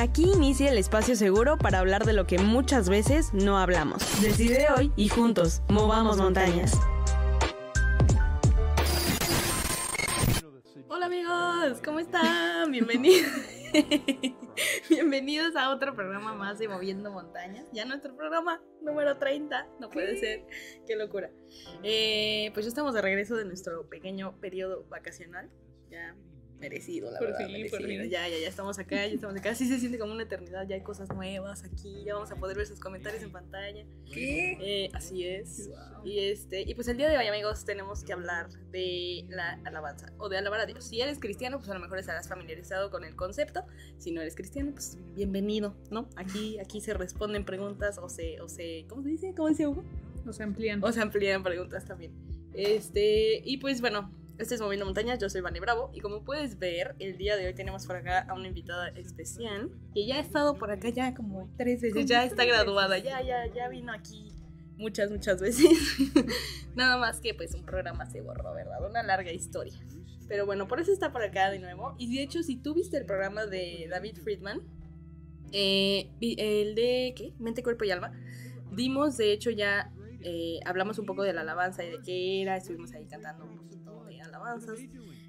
Aquí inicia el espacio seguro para hablar de lo que muchas veces no hablamos. Decide hoy y juntos, movamos montañas. Hola amigos, ¿cómo están? Bienvenidos. Bienvenidos a otro programa más de Moviendo Montañas. Ya nuestro programa número 30. No puede ser. Qué locura. Eh, pues ya estamos de regreso de nuestro pequeño periodo vacacional. Ya merecido, la Por verdad. merecido. por. Ya, ya, ya estamos acá, ya estamos acá. Sí se siente como una eternidad, ya hay cosas nuevas aquí, ya vamos a poder ver sus comentarios en pantalla. ¿Qué? Eh, así es. Y este, y pues el día de hoy, amigos, tenemos que hablar de la alabanza o de alabar a Dios. Si eres cristiano, pues a lo mejor estarás familiarizado con el concepto. Si no eres cristiano, pues bienvenido, ¿no? Aquí, aquí se responden preguntas o se, o se, ¿cómo se dice? ¿Cómo dice Hugo? Nos amplían. O se amplían preguntas también. Este, y pues bueno, este es Moviendo Montañas, yo soy Vani Bravo y como puedes ver, el día de hoy tenemos por acá a una invitada especial que ya ha estado por acá ya como tres veces, ya está graduada, ya, ya, ya vino aquí muchas, muchas veces. Nada más que pues un programa se borró, ¿verdad? Una larga historia. Pero bueno, por eso está por acá de nuevo. Y de hecho, si tú viste el programa de David Friedman, eh, el de, ¿qué? Mente, Cuerpo y Alma, dimos de hecho ya eh, hablamos un poco de la alabanza y de qué era, estuvimos ahí cantando un poquito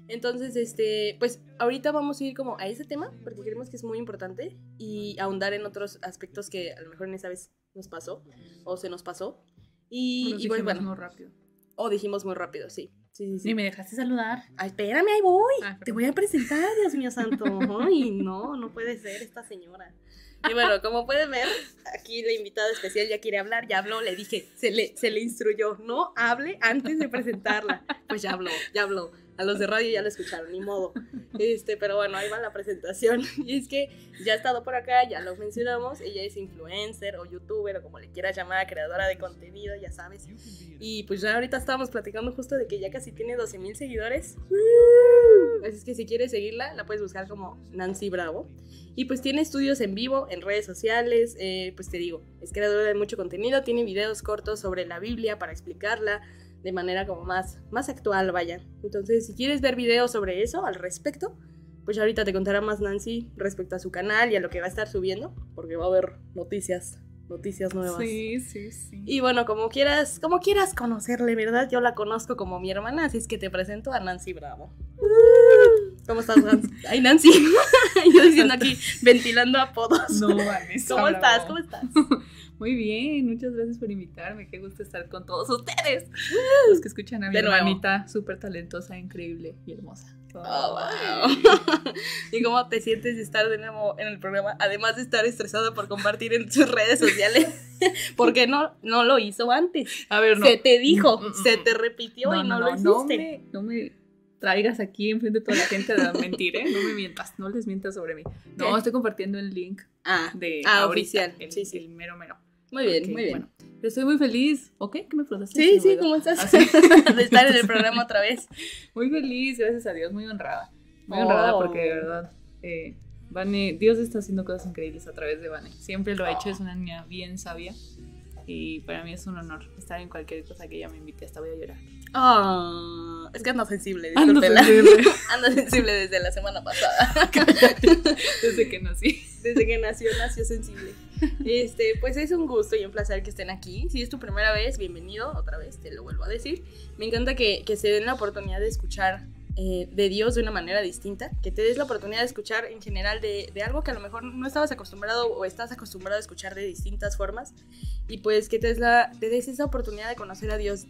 Entonces, este, pues ahorita vamos a ir como a ese tema, porque creemos que es muy importante, y ahondar en otros aspectos que a lo mejor en esa vez nos pasó, o se nos pasó. Y, Nos y dijimos bueno, muy rápido. o dijimos muy rápido, sí. Sí, sí, sí. Ni me dejaste saludar. Ay, espérame, ahí voy. Ah, Te voy a presentar, Dios mío santo. Ay, no, no puede ser esta señora. Y bueno, como pueden ver, aquí la invitada especial ya quiere hablar, ya habló, le dije, se le, se le instruyó, no hable antes de presentarla. Pues ya habló, ya habló. A los de radio ya lo escucharon, ni modo. Este, pero bueno, ahí va la presentación. Y es que ya ha estado por acá, ya lo mencionamos, ella es influencer o youtuber o como le quieras llamar, creadora de contenido, ya sabes. Y pues ya ahorita estábamos platicando justo de que ya casi tiene 12 mil seguidores. Así es que si quieres seguirla, la puedes buscar como Nancy Bravo. Y pues tiene estudios en vivo, en redes sociales, eh, pues te digo, es creadora de mucho contenido, tiene videos cortos sobre la Biblia para explicarla de manera como más, más actual, vaya. Entonces, si quieres ver videos sobre eso, al respecto, pues ya ahorita te contará más Nancy respecto a su canal y a lo que va a estar subiendo, porque va a haber noticias, noticias nuevas. Sí, sí, sí. Y bueno, como quieras, como quieras conocerle, ¿verdad? Yo la conozco como mi hermana, así es que te presento a Nancy Bravo. ¿Cómo estás, Nancy? Ay, Nancy. Yo diciendo aquí, ventilando apodos. No, Vanessa. ¿Cómo estás? ¿Cómo estás? Muy bien, muchas gracias por invitarme. Qué gusto estar con todos ustedes. Los que escuchan a mi hermanita, súper talentosa, increíble y hermosa. Oh, wow. ¿Y cómo te sientes de estar de nuevo en el programa? Además de estar estresada por compartir en sus redes sociales. Porque no, no lo hizo antes. A ver, no. Se te dijo, Mm, mm, se mm. te repitió y no, lo no hiciste. me, no me traigas aquí enfrente de toda la gente a mentir, ¿eh? No me mientas, no les mientas sobre mí. No, ¿Qué? estoy compartiendo el link Ah, de Ah, ahorita, oficial. el, Sí, sí. el mero mero. muy bien, Ok, muy bien. Bueno, estoy muy feliz. ¿Ok? ¿Qué me preguntaste? Sí, sí. ¿cómo estás? Ah, de estar en el programa otra vez. Muy feliz, gracias a Dios, muy honrada. Muy Oh. honrada porque de verdad, eh, Vane, Dios está haciendo cosas increíbles a través de Vane. Siempre lo ha hecho, es una niña bien sabia. Y para mí es un honor estar en cualquier cosa que ella me invite, hasta voy a llorar. Ah, es que ando sensible, Ando sensible. Ando sensible desde la semana pasada. Desde que nací. Desde que nació, nació sensible. Este, pues es un gusto y un placer que estén aquí. Si es tu primera vez, bienvenido otra vez, te lo vuelvo a decir. Me encanta que, que se den la oportunidad de escuchar eh, de Dios de una manera distinta, que te des la oportunidad de escuchar en general de, de algo que a lo mejor no estabas acostumbrado o estás acostumbrado a escuchar de distintas formas y pues que te des, la, te des esa oportunidad de conocer a Dios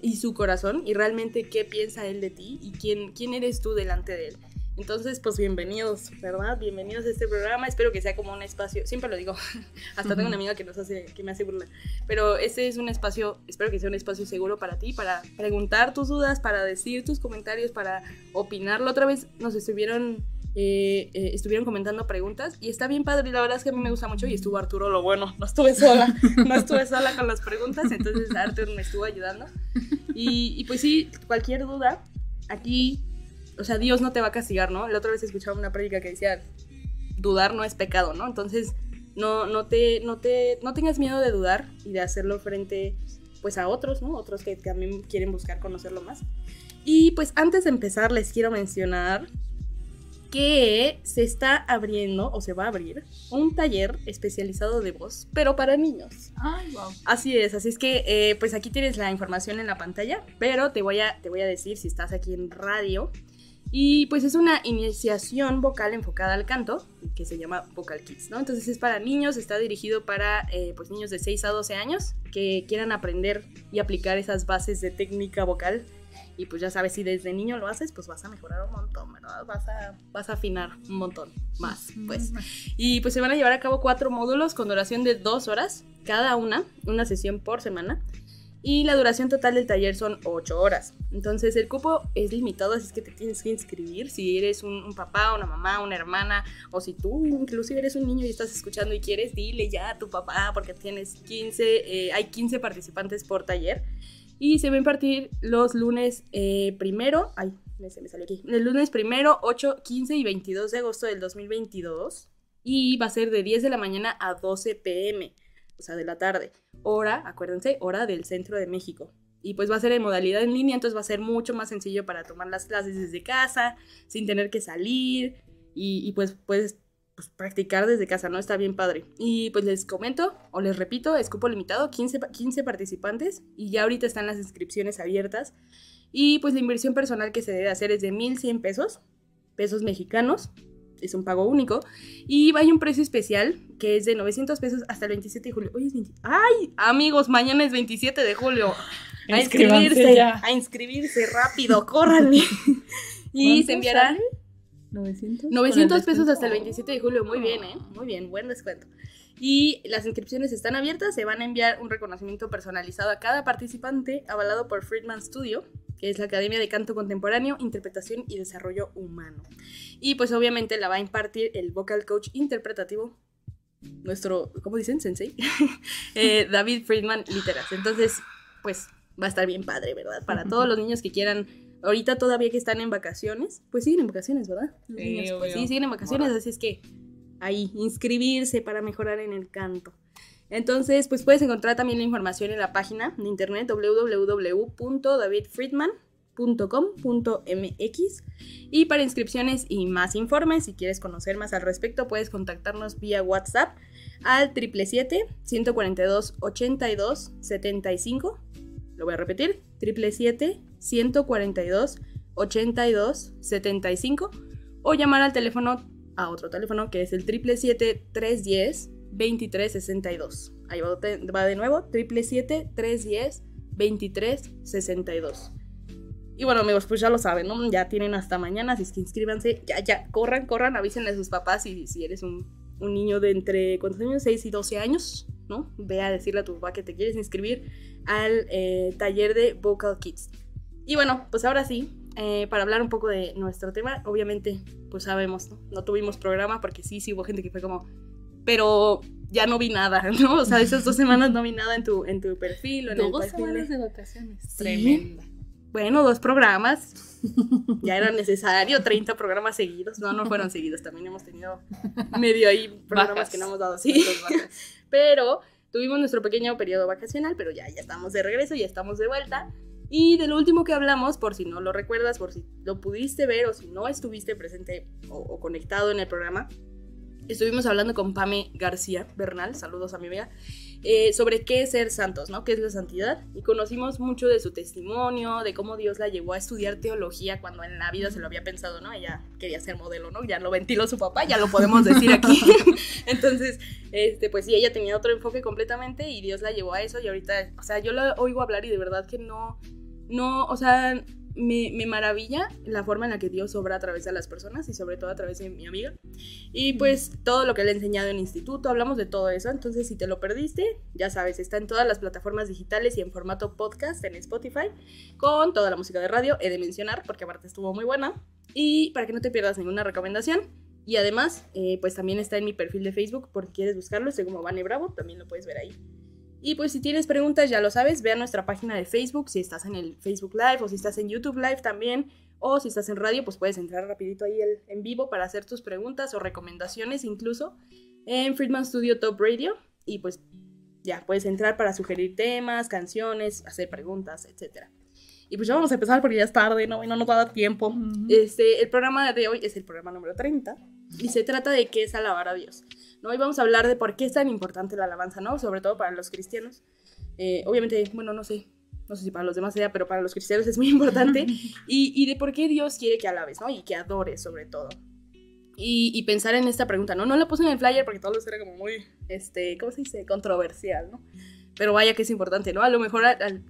y su corazón y realmente qué piensa Él de ti y quién, quién eres tú delante de Él. Entonces, pues bienvenidos, ¿verdad? Bienvenidos a este programa. Espero que sea como un espacio, siempre lo digo, hasta tengo una amiga que nos hace, que me hace burla, pero este es un espacio, espero que sea un espacio seguro para ti, para preguntar tus dudas, para decir tus comentarios, para opinarlo. Otra vez nos estuvieron, eh, eh, estuvieron comentando preguntas y está bien padre, y la verdad es que a mí me gusta mucho y estuvo Arturo, lo bueno, no estuve sola, no estuve sola con las preguntas, entonces Arturo me estuvo ayudando. Y, y pues sí, cualquier duda, aquí o sea, Dios no te va a castigar, ¿no? La otra vez escuchaba una prédica que decía, dudar no es pecado, ¿no? Entonces, no, no, te, no, te, no tengas miedo de dudar y de hacerlo frente, pues, a otros, ¿no? Otros que también quieren buscar conocerlo más. Y pues antes de empezar, les quiero mencionar que se está abriendo o se va a abrir un taller especializado de voz, pero para niños. Ay, wow. Así es, así es que eh, pues aquí tienes la información en la pantalla, pero te voy, a, te voy a decir si estás aquí en radio. Y pues es una iniciación vocal enfocada al canto, que se llama Vocal Kids, ¿no? Entonces es para niños, está dirigido para eh, pues niños de 6 a 12 años que quieran aprender y aplicar esas bases de técnica vocal y pues ya sabes, si desde niño lo haces, pues vas a mejorar un montón, ¿verdad? Vas a, vas a afinar un montón más, pues. Y pues se van a llevar a cabo cuatro módulos con duración de dos horas, cada una, una sesión por semana. Y la duración total del taller son ocho horas. Entonces el cupo es limitado, así es que te tienes que inscribir. Si eres un, papá, una mamá, una hermana, o si tú inclusive eres un niño y estás escuchando y quieres, dile ya a tu papá porque tienes 15, eh, hay 15 participantes por taller. Y se va a impartir los lunes eh, primero, ay, se me salió aquí, el lunes primero, 8, 15 y 22 de agosto del 2022. Y va a ser de 10 de la mañana a 12 pm, o sea, de la tarde. Hora, acuérdense, hora del centro de México. Y pues va a ser en modalidad en línea, entonces va a ser mucho más sencillo para tomar las clases desde casa, sin tener que salir. Y, y pues puedes pues, practicar desde casa, ¿no? Está bien padre. Y pues les comento, o les repito, es cupo limitado, 15, 15 participantes y ya ahorita están las inscripciones abiertas. Y pues la inversión personal que se debe hacer es de 1.100 pesos, pesos mexicanos, es un pago único. Y hay un precio especial que es de 900 pesos hasta el 27 de julio. Hoy es 20... ¡Ay! Amigos, mañana es 27 de julio. A inscribirse, a inscribirse rápido, córranle. y se enviará... 900. 900 pesos hasta el 27 de julio, muy bien, ¿eh? Muy bien, buen descuento. Y las inscripciones están abiertas, se van a enviar un reconocimiento personalizado a cada participante, avalado por Friedman Studio, que es la Academia de Canto Contemporáneo, Interpretación y Desarrollo Humano. Y pues obviamente la va a impartir el vocal coach interpretativo, nuestro, ¿cómo dicen? Sensei, eh, David Friedman Literas. Entonces, pues va a estar bien padre, ¿verdad? Para todos los niños que quieran Ahorita todavía que están en vacaciones, pues siguen en vacaciones, ¿verdad? Sí, pues, sí siguen en vacaciones, así es que ahí, inscribirse para mejorar en el canto. Entonces, pues puedes encontrar también la información en la página de internet www.davidfriedman.com.mx y para inscripciones y más informes, si quieres conocer más al respecto, puedes contactarnos vía WhatsApp al 777 142 82 75 lo voy a repetir, 777-142-82-75 o llamar al teléfono, a otro teléfono que es el 777-310-2362. Ahí va de nuevo, 777-310-2362. Y bueno, amigos, pues ya lo saben, ¿no? Ya tienen hasta mañana, así es que inscríbanse, ya, ya, corran, corran, avísenle a sus papás si, eres un, niño de entre, ¿cuántos años? 6 y 12 años, ¿no? Ve a decirle a tu papá que te quieres inscribir al eh, taller de Vocal Kids. Y bueno, pues ahora sí, eh, para hablar un poco de nuestro tema, obviamente, pues sabemos, ¿no? tuvimos programa porque sí, sí hubo gente que fue como, pero ya no vi nada, ¿no? O sea, esas dos semanas no vi nada en tu, en tu perfil o en el perfil. semanas de vacaciones. Tremenda. Bueno, dos programas. Ya era necesario, 30 programas seguidos. No, no fueron seguidos, también hemos tenido medio ahí programas que no hemos dado así. Pero Tuvimos nuestro pequeño periodo vacacional, pero ya, ya estamos de regreso, ya estamos de vuelta. Y de lo último que hablamos, por si no lo recuerdas, por si lo pudiste ver o si no estuviste presente o, conectado en el programa, estuvimos hablando con Pame García Bernal, saludos a mi amiga, eh, sobre qué es ser santos, ¿no? ¿Qué es la santidad? Y conocimos mucho de su testimonio, de cómo Dios la llevó a estudiar teología cuando en la vida se lo había pensado, ¿no? Ella quería ser modelo, ¿no? Ya lo ventiló su papá, ya lo podemos decir aquí. Entonces, este, pues sí, ella tenía otro enfoque completamente y Dios la llevó a eso y ahorita, o sea, yo la oigo hablar y de verdad que no, no, o sea, me, maravilla la forma en la que Dios obra a través de las personas y sobre todo a través de mi amiga. Y pues todo lo que le he enseñado en instituto, hablamos de todo eso. Entonces, si te lo perdiste, ya sabes, está en todas las plataformas digitales y en formato podcast en Spotify, con toda la música de radio, he de mencionar, porque aparte estuvo muy buena. Y para que no te pierdas ninguna recomendación. Y además, eh, pues también está en mi perfil de Facebook, por si quieres buscarlo, estoy como Vane Bravo, también lo puedes ver ahí. Y pues si tienes preguntas, ya lo sabes, ve a nuestra página de Facebook, si estás en el Facebook Live o si estás en YouTube Live también, o si estás en radio, pues puedes entrar rapidito ahí en vivo para hacer tus preguntas o recomendaciones incluso en Friedman Studio Top Radio. Y pues ya, puedes entrar para sugerir temas, canciones, hacer preguntas, etc. Y pues ya vamos a empezar porque ya es tarde, ¿no? Y no nos va a dar tiempo. este, el programa de hoy es el programa número 30 y se trata de qué es alabar a Dios. ¿No? Hoy vamos a hablar de por qué es tan importante la alabanza, ¿no? Sobre todo para los cristianos. Eh, obviamente, bueno, no sé, no sé si para los demás sea, pero para los cristianos es muy importante. y, y de por qué Dios quiere que alabes, ¿no? Y que adores sobre todo. Y, y, pensar en esta pregunta, ¿no? No la puse en el flyer porque todo eso era como muy, este, ¿cómo se dice? Controversial, ¿no? Pero vaya que es importante, ¿no? A lo mejor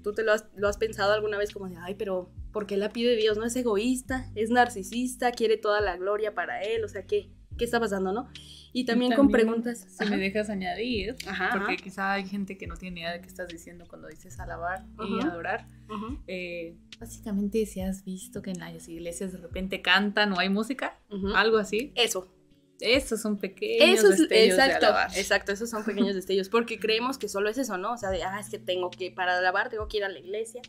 tú te lo has, lo has, pensado alguna vez como de, ay, pero ¿por qué la pide Dios? ¿No es egoísta? ¿Es narcisista? ¿Quiere toda la gloria para él? O sea, ¿qué, qué está pasando, no? Y también, con preguntas. Si me dejas añadir, porque quizá hay gente que no tiene idea de qué estás diciendo cuando dices alabar y adorar. Eh, básicamente, si has visto que en las iglesias de repente cantan o hay música, algo así. Eso. Esos son pequeños destellos exacto, de alabar. Exacto, esos son pequeños destellos, porque creemos que solo es eso, ¿no? O sea, de, ah, es que tengo que, para alabar tengo que ir a la iglesia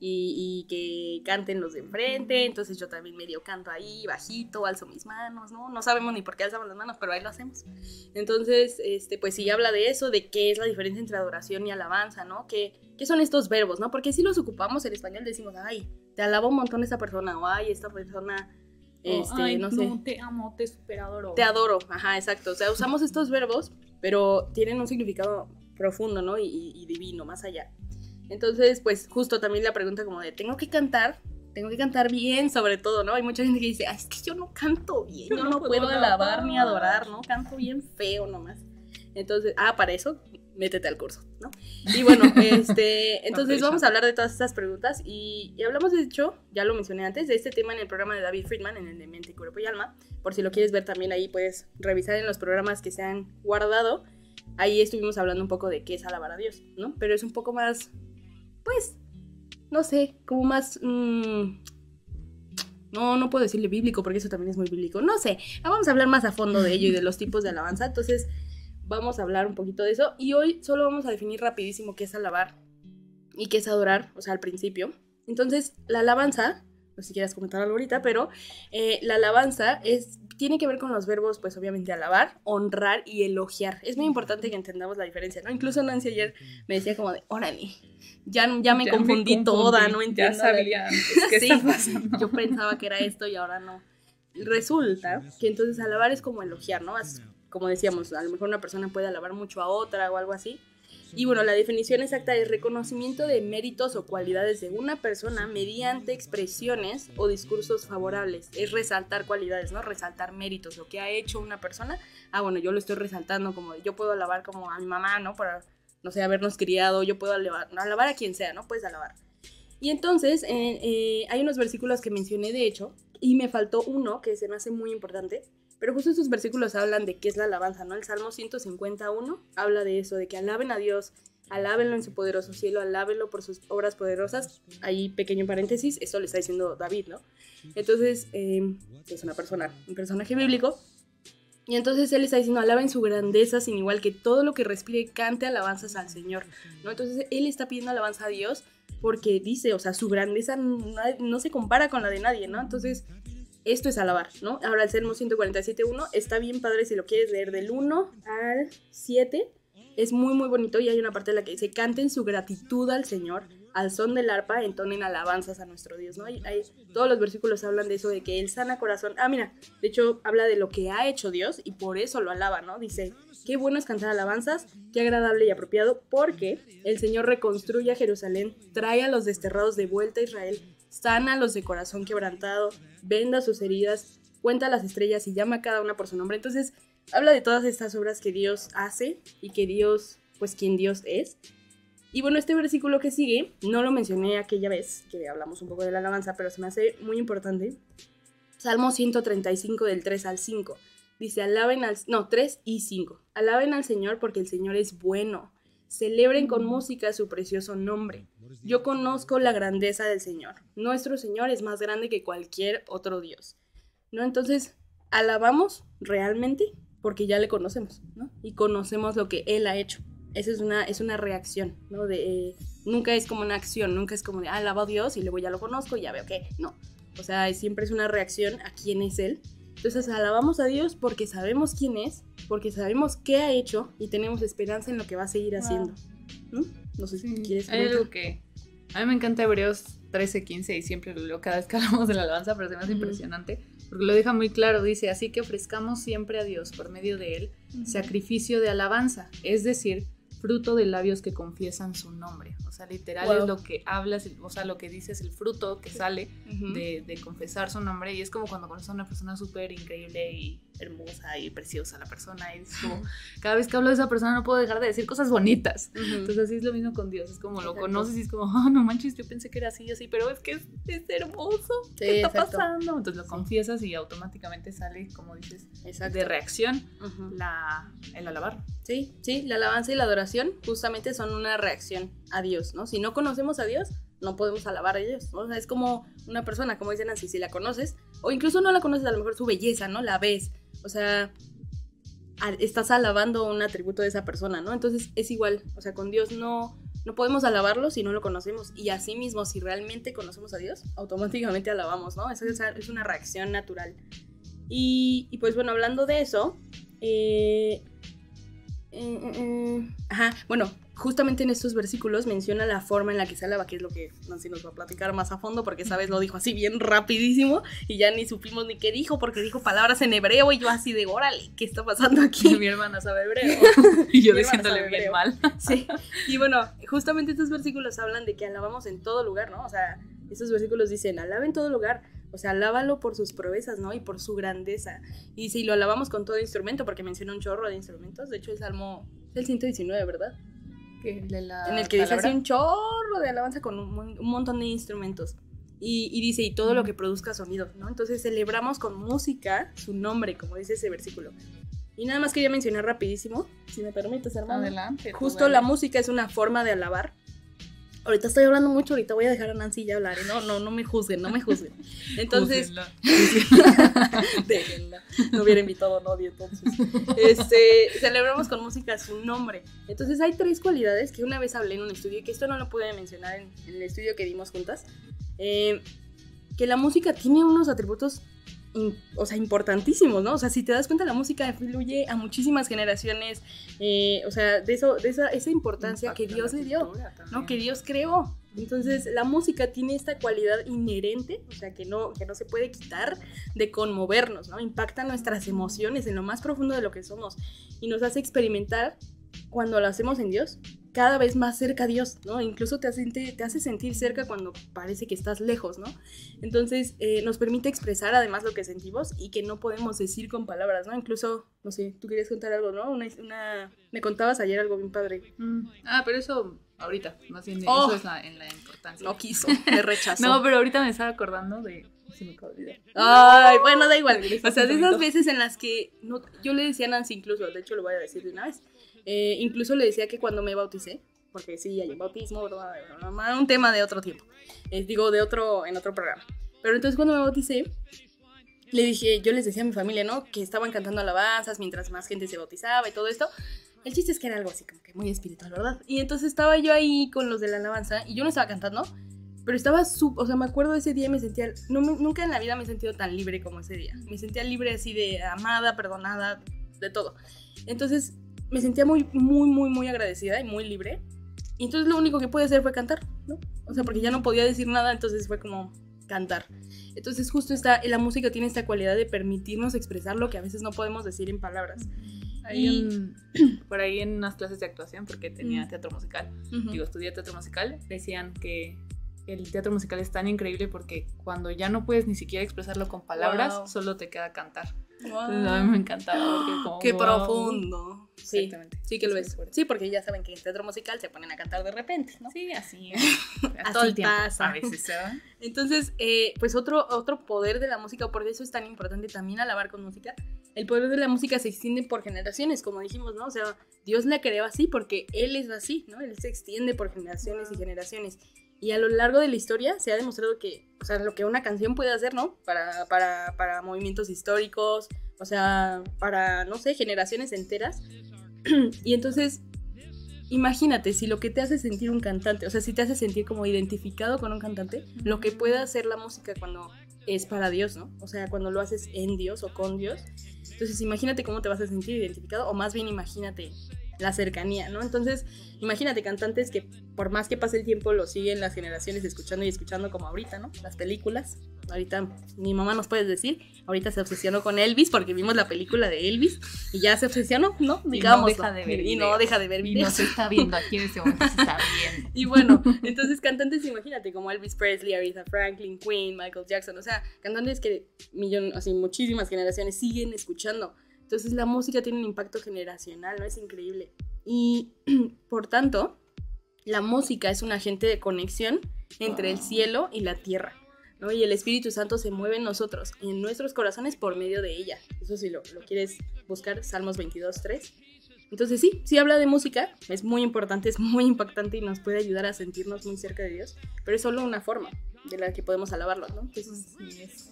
y, que canten los de enfrente, entonces yo también medio canto ahí, bajito, alzo mis manos, ¿no? No sabemos ni por qué alzamos las manos, pero ahí lo hacemos. Entonces, este, pues sí habla de eso, de qué es la diferencia entre adoración y alabanza, ¿no? ¿Qué, qué son estos verbos, ¿no? Porque si los ocupamos en español decimos, ay, te alabo un montón esta persona, o ay, esta persona... Este, ay, no sé. te amo, te super adoro. Te adoro, ajá, exacto. O sea, usamos estos verbos, pero tienen un significado profundo, ¿no? y divino, más allá. Entonces, pues justo también la pregunta como de, tengo que cantar, tengo que cantar bien sobre todo, ¿no? Hay mucha gente que dice, Ay, es que yo no canto bien, yo, no, puedo alabar ni adorar, ¿no? Canto bien feo nomás. Entonces, ah, para eso, métete al curso, ¿no? Y bueno, este, entonces vamos a hablar de todas estas preguntas y, y, hablamos, de hecho, ya lo mencioné antes, de este tema en el programa de David Friedman, en el de Mente, Cuerpo y Alma. Por si lo quieres ver también ahí, puedes revisar en los programas que se han guardado. Ahí estuvimos hablando un poco de qué es alabar a Dios, ¿no? Pero es un poco más pues, no sé, como más... Mmm, no, no puedo decirle bíblico porque eso también es muy bíblico. No sé, vamos a hablar más a fondo de ello y de los tipos de alabanza. Entonces, vamos a hablar un poquito de eso. Y hoy solo vamos a definir rapidísimo qué es alabar y qué es adorar, o sea, al principio. Entonces, la alabanza, no sé si quieras comentar algo ahorita, pero eh, la alabanza es tiene que ver con los verbos, pues obviamente alabar, honrar y elogiar. Es muy importante que entendamos la diferencia, ¿no? Incluso Nancy ayer me decía como de, órale, ya, ya me confundí toda, no entiendo. Ya sabía qué sí, pasando. Yo pensaba que era esto y ahora no. Resulta que entonces alabar es como elogiar, ¿no? como decíamos, a lo mejor una persona puede alabar mucho a otra o algo así, y bueno, la definición exacta es reconocimiento de méritos o cualidades de una persona mediante expresiones o discursos favorables. Es resaltar cualidades, ¿no? Resaltar méritos, lo que ha hecho una persona. Ah, bueno, yo lo estoy resaltando como yo puedo alabar como a mi mamá, ¿no? Para, no sé, habernos criado, yo puedo alabar, alabar a quien sea, ¿no? Puedes alabar. Y entonces, eh, eh, hay unos versículos que mencioné, de hecho, y me faltó uno que se me hace muy importante, pero justo estos versículos hablan de qué es la alabanza, ¿no? El Salmo 151 habla de eso, de que alaben a Dios, alábenlo en su poderoso cielo, alábenlo por sus obras poderosas. Ahí, pequeño paréntesis, eso le está diciendo David, ¿no? Entonces, eh, es una persona, un personaje bíblico. Y entonces él está diciendo, alaben su grandeza sin igual que todo lo que respire cante alabanzas al Señor, ¿no? Entonces él está pidiendo alabanza a Dios porque dice, o sea, su grandeza no, no se compara con la de nadie, ¿no? Entonces esto es alabar, ¿no? Ahora el Salmo 147.1 está bien padre si lo quieres leer del 1 al 7. Es muy, muy bonito y hay una parte en la que dice, canten su gratitud al Señor, al son del arpa, entonen alabanzas a nuestro Dios, ¿no? Hay, hay, todos los versículos hablan de eso, de que Él sana corazón. Ah, mira, de hecho habla de lo que ha hecho Dios y por eso lo alaba, ¿no? Dice, qué bueno es cantar alabanzas, qué agradable y apropiado, porque el Señor reconstruye a Jerusalén, trae a los desterrados de vuelta a Israel sana a los de corazón quebrantado, venda sus heridas, cuenta las estrellas y llama a cada una por su nombre. Entonces, habla de todas estas obras que Dios hace y que Dios, pues quien Dios es. Y bueno, este versículo que sigue, no lo mencioné aquella vez que hablamos un poco de la alabanza, pero se me hace muy importante. Salmo 135 del 3 al 5. Dice, alaben al... No, 3 y 5. Alaben al Señor porque el Señor es bueno. Celebren con música su precioso nombre. Yo conozco la grandeza del Señor. Nuestro Señor es más grande que cualquier otro Dios. ¿No? Entonces, alabamos realmente porque ya le conocemos, ¿no? Y conocemos lo que Él ha hecho. Esa es una, es una reacción, ¿no? De, eh, nunca es como una acción, nunca es como de, ah, alabo a Dios y luego ya lo conozco y ya veo que, no. O sea, siempre es una reacción a quién es Él. Entonces, alabamos a Dios porque sabemos quién es, porque sabemos qué ha hecho y tenemos esperanza en lo que va a seguir haciendo. ¿no? No sé si quieres Hay algo que a mí me encanta Hebreos 13, 15 y siempre lo leo cada vez que hablamos de la alabanza, pero se me hace impresionante porque lo deja muy claro, dice, así que ofrezcamos siempre a Dios por medio de él sacrificio de alabanza, es decir, fruto de labios que confiesan su nombre. O sea, literal es lo que hablas, o sea, lo que dices, el fruto que sale de, de, confesar su nombre. Y es como cuando conoces a una persona súper increíble y hermosa y preciosa la persona. Y es como, cada vez que hablo de esa persona no puedo dejar de decir cosas bonitas. Entonces así es lo mismo con Dios. Es como lo conoces y es como, oh, no manches, yo pensé que era así y así, pero es que es, hermoso. ¿Qué está pasando? Entonces lo confiesas y automáticamente sale, como dices, de reacción la, el alabar. Sí, sí, la alabanza y la adoración justamente son una reacción a Dios, ¿no? Si no conocemos a Dios, no podemos alabar a Dios, ¿no? Es como una persona, como dicen así, si la conoces, o incluso no la conoces, a lo mejor su belleza, ¿no? La ves, o sea, estás alabando un atributo de esa persona, ¿no? Entonces es igual, o sea, con Dios no, no podemos alabarlo si no lo conocemos. Y así mismo, si realmente conocemos a Dios, automáticamente alabamos, ¿no? Esa es, una reacción natural. Y, y, pues bueno, hablando de eso, eh, eh, eh, ajá, bueno, justamente en estos versículos menciona la forma en la que se alaba, que es lo que Nancy nos va a platicar más a fondo, porque sabes, lo dijo así bien rapidísimo y ya ni supimos ni qué dijo, porque dijo palabras en hebreo y yo así de, órale, ¿qué está pasando aquí? Mi hermana sabe hebreo. y yo diciéndole bien mal. sí, y bueno, justamente estos versículos hablan de que alabamos en todo lugar, ¿no? O sea, estos versículos dicen, alaba en todo lugar. O sea, alábalo por sus proezas, ¿no? Y por su grandeza. Y si lo alabamos con todo instrumento, porque menciona un chorro de instrumentos, de hecho el Salmo es el 119, ¿verdad? En el que dice así un chorro de alabanza con un, montón de instrumentos. Y, dice, y todo lo que produzca sonido, ¿no? Entonces celebramos con música su nombre, como dice ese versículo. Y nada más quería mencionar rapidísimo, si me permites, hermano. Adelante. Justo la música es una forma de alabar. Ahorita estoy hablando mucho, ahorita voy a dejar a Nancy ya hablar. ¿eh? No, no, no me juzguen, no me juzguen. Entonces, déjenla. No hubiera invitado a nadie entonces. Este, celebramos con música su nombre. Entonces hay tres cualidades que una vez hablé en un estudio, que esto no lo pude mencionar en, el estudio que dimos juntas. Eh, que la música tiene unos atributos o sea, importantísimos, ¿no? O sea, si te das cuenta, la música fluye a muchísimas generaciones, eh, o sea, de, eso, de esa, esa importancia que Dios le dio, ¿no? Que Dios creó. Entonces, la música tiene esta cualidad inherente, o sea, que no, que no se puede quitar, de conmovernos, ¿no? Impacta nuestras emociones en lo más profundo de lo que somos y nos hace experimentar cuando lo hacemos en Dios, cada vez más cerca a Dios, ¿no? Incluso te hace, te hace sentir cerca cuando parece que estás lejos, ¿no? Entonces eh, nos permite expresar además lo que sentimos y que no podemos decir con palabras, ¿no? Incluso, no sé, tú querías contar algo, ¿no? Una, me contabas ayer algo bien padre. Mm. Ah, pero eso ahorita, más bien oh. eso es la, en la importancia. No quiso, me rechazó. no, pero ahorita me estaba acordando de se me Ay, bueno, da igual. O sea, de esas veces en las que no, yo le decía a Nancy incluso, de hecho lo voy a decir de una vez, eh, incluso le decía que cuando me bauticé, porque sí, hay un bautismo, un tema de otro tiempo, eh, digo, de otro, en otro programa. Pero entonces cuando me bauticé, le dije, yo les decía a mi familia, ¿no? Que estaban cantando alabanzas mientras más gente se bautizaba y todo esto. El chiste es que era algo así como que muy espiritual, ¿verdad? Y entonces estaba yo ahí con los de la alabanza y yo no estaba cantando, pero estaba súper, o sea, me acuerdo ese día me sentía, no, nunca en la vida me he sentido tan libre como ese día. Me sentía libre así de amada, perdonada, de todo. Entonces me sentía muy, muy, muy, muy agradecida y muy libre. Y entonces lo único que pude hacer fue cantar, ¿no? O sea, porque ya no podía decir nada, entonces fue como cantar. Entonces justo esta, la música tiene esta cualidad de permitirnos expresar lo que a veces no podemos decir en palabras. por ahí en unas clases de actuación, porque tenía teatro musical, digo, estudié teatro musical, decían que el teatro musical es tan increíble porque cuando ya no puedes ni siquiera expresarlo con palabras, solo te queda cantar. a mí me encantaba porque como, Qué profundo. Sí, sí que lo es. Sí, porque ya saben que en teatro musical se ponen a cantar de repente, ¿no? Sí, así. a todo el tiempo. Pasa. A veces se Entonces, eh, pues otro, otro poder de la música, por eso es tan importante también alabar con música. El poder de la música se extiende por generaciones, como dijimos, ¿no? O sea, Dios la creó así porque Él es así, ¿no? Él se extiende por generaciones y generaciones. Y a lo largo de la historia se ha demostrado que, o sea, lo que una canción puede hacer, ¿no? Para, para, para movimientos históricos, o sea, para, no sé, generaciones enteras. y entonces, imagínate, si lo que te hace sentir un cantante, o sea, si te hace sentir como identificado con un cantante, lo que puede hacer la música cuando es para Dios, ¿no? O sea, cuando lo haces en Dios o con Dios. Entonces, imagínate cómo te vas a sentir identificado, o más bien imagínate la cercanía, ¿no? Entonces, imagínate cantantes que por más que pase el tiempo lo siguen las generaciones escuchando y escuchando como ahorita, ¿no? Las películas. Ahorita mi mamá nos puede decir, ahorita se obsesionó con Elvis porque vimos la película de Elvis y ya se obsesionó, ¿no? Digamos. Y no deja de ver. Y no deja de ver videos. Y no se está viendo aquí en ese momento, se está viendo. Y bueno, entonces cantantes, imagínate, como Elvis Presley, Aretha Franklin, Queen, Michael Jackson, o sea, cantantes que millón, así, muchísimas generaciones siguen escuchando. Entonces la música tiene un impacto generacional, ¿no? Es increíble. Y por tanto, la música es un agente de conexión entre el cielo y la tierra. ¿no? Y el Espíritu Santo se mueve en nosotros y en nuestros corazones por medio de ella. Eso sí lo, lo quieres buscar, Salmos 22, 3. Entonces sí, sí habla de música, es muy importante, es muy impactante y nos puede ayudar a sentirnos muy cerca de Dios, pero es solo una forma de la que podemos alabarlo, ¿no? Entonces,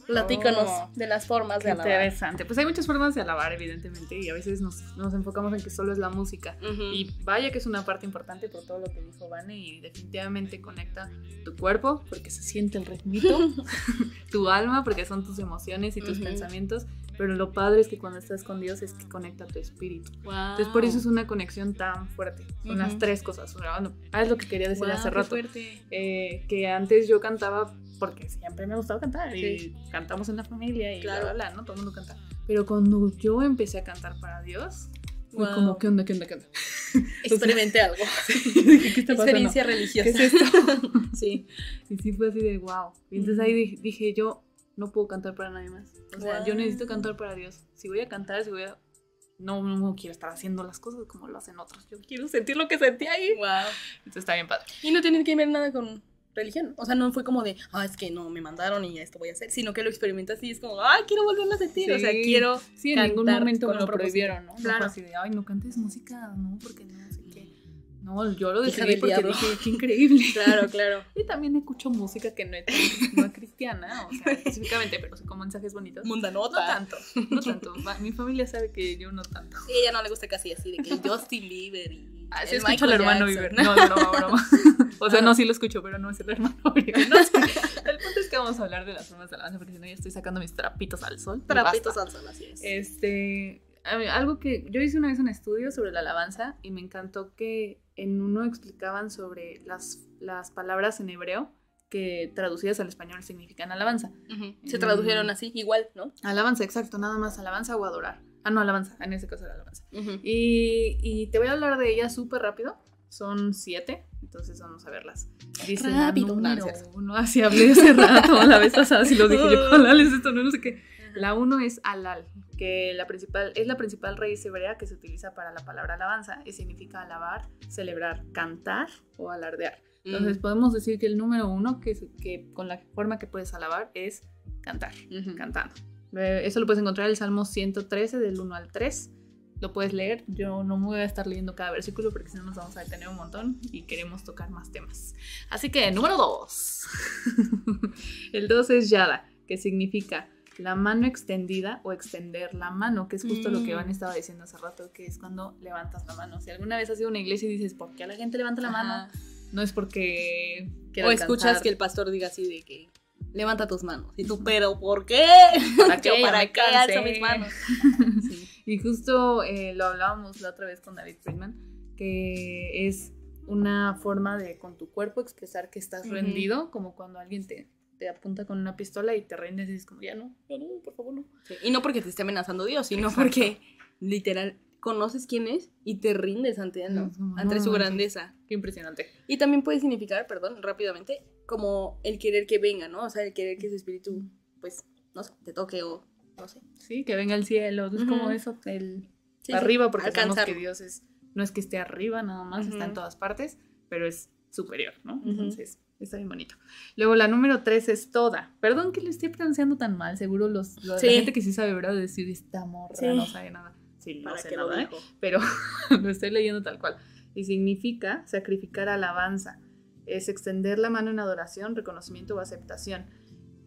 platícanos oh, de las formas de alabar. Interesante. Pues hay muchas formas de alabar, evidentemente, y a veces nos, nos enfocamos en que solo es la música. Y vaya que es una parte importante por todo lo que dijo Vane, y definitivamente conecta tu cuerpo, porque se siente el ritmito, tu alma, porque son tus emociones y tus pensamientos, pero lo padre es que cuando estás con Dios es que conecta tu espíritu. Entonces por eso es una conexión tan fuerte. Son las tres cosas. ah, es lo que quería decir hace rato. Eh, que antes yo cantaba porque siempre me ha gustado cantar y cantamos en la familia y bla, bla, bla, ¿no? Todo el mundo canta. Pero cuando yo empecé a cantar para Dios, fue como, ¿qué onda, qué onda, qué onda? Experimenté algo. ¿Qué está Experiencia religiosa. ¿Qué es esto? sí. Y sí fue así de wow. Y entonces ahí dije, yo no puedo cantar para nadie más. O sea, yo necesito cantar para Dios. Si voy a cantar, si voy a... No, no quiero estar haciendo las cosas como lo hacen otros. Yo quiero sentir lo que sentí ahí. Wow. Entonces está bien padre. Y no tiene que ver nada con religión. O sea, no fue como de, ah, es que no, me mandaron y esto voy a hacer, sino que lo experimentas y es como, ay, quiero volverlo a sentir. O sea, quiero. Sí, en algún momento me lo prohibieron, ¿no? Claro. No así de, ay, no cantes música, no, porque no qué. No, yo lo decidí porque dije, qué increíble. Claro, claro. y también escucho música que no es, no cristiana, o sea, específicamente, pero como mensajes bonitos. Mundanota. No tanto, no tanto. Mi familia sabe que yo no tanto. Sí, ella no le gusta casi así, de que Justin Bieber y Ah, sí escucho al hermano Bieber. No, no, no, no. O sea, no, sí lo escucho, pero no es el hermano Bieber. No, El punto es que vamos a hablar de las formas de alabanza, porque si no ya estoy sacando mis trapitos al sol. Trapitos al sol, así es. Este, algo que yo hice una vez un estudio sobre la alabanza y me encantó que en uno explicaban sobre las, las palabras en hebreo que traducidas al español significan alabanza. Se tradujeron así, igual, ¿no? Alabanza, exacto, nada más alabanza o adorar. Ah, no, alabanza, en ese caso era alabanza. y, y, te voy a hablar de ellas súper rápido. Son siete, entonces vamos a verlas. Dice rápido, número uno. Así hablé hace rato, la vez pasada, si lo dije yo, esto, no, no sé qué. La uno es alal, que la principal, es la principal raíz hebrea que se utiliza para la palabra alabanza y significa alabar, celebrar, cantar o alardear. Entonces podemos decir que el número uno, que, que con la forma que puedes alabar, es cantar, cantando. Eh, eso lo puedes encontrar en el Salmo 113 del 1 al 3. Lo puedes leer. Yo no me voy a estar leyendo cada versículo porque si no nos vamos a detener un montón y queremos tocar más temas. Así que, número 2. el 2 es Yada, que significa la mano extendida o extender la mano, que es justo lo que Van mm. estaba diciendo hace rato, que es cuando levantas la mano. Si alguna vez has ido a una iglesia y dices, ¿por qué la gente levanta la mano? No es porque... O escuchas que el pastor diga así de que levanta tus manos. Y tú, pero ¿por qué? ¿Para qué? ¿Para qué alzo mis manos? Y justo eh, lo hablábamos la otra vez con David Friedman, que es una forma de con tu cuerpo expresar que estás rendido, como cuando alguien te, te apunta con una pistola y te rindes y dices como, ya no, ya no, por favor no. Y no porque te esté amenazando Dios, sino porque literal conoces quién es y te rindes ante él, ¿no? ante su grandeza. Qué impresionante. Y también puede significar, perdón, rápidamente, como el querer que venga, ¿no? O sea, el querer que su espíritu, pues, no sé, te toque o no sé. Sí, que venga el cielo, es como eso, el arriba, porque sabemos que Dios es, no es que esté arriba nada más, está en todas partes, pero es superior, ¿no? Entonces, está bien bonito. Luego la número tres es toda. Perdón que le estoy pronunciando tan mal, seguro los, la gente que sí sabe, ¿verdad? Decir esta morra no sabe nada. Sí, no sé nada, ¿eh? pero lo estoy leyendo tal cual. Y significa sacrificar alabanza es extender la mano en adoración, reconocimiento o aceptación.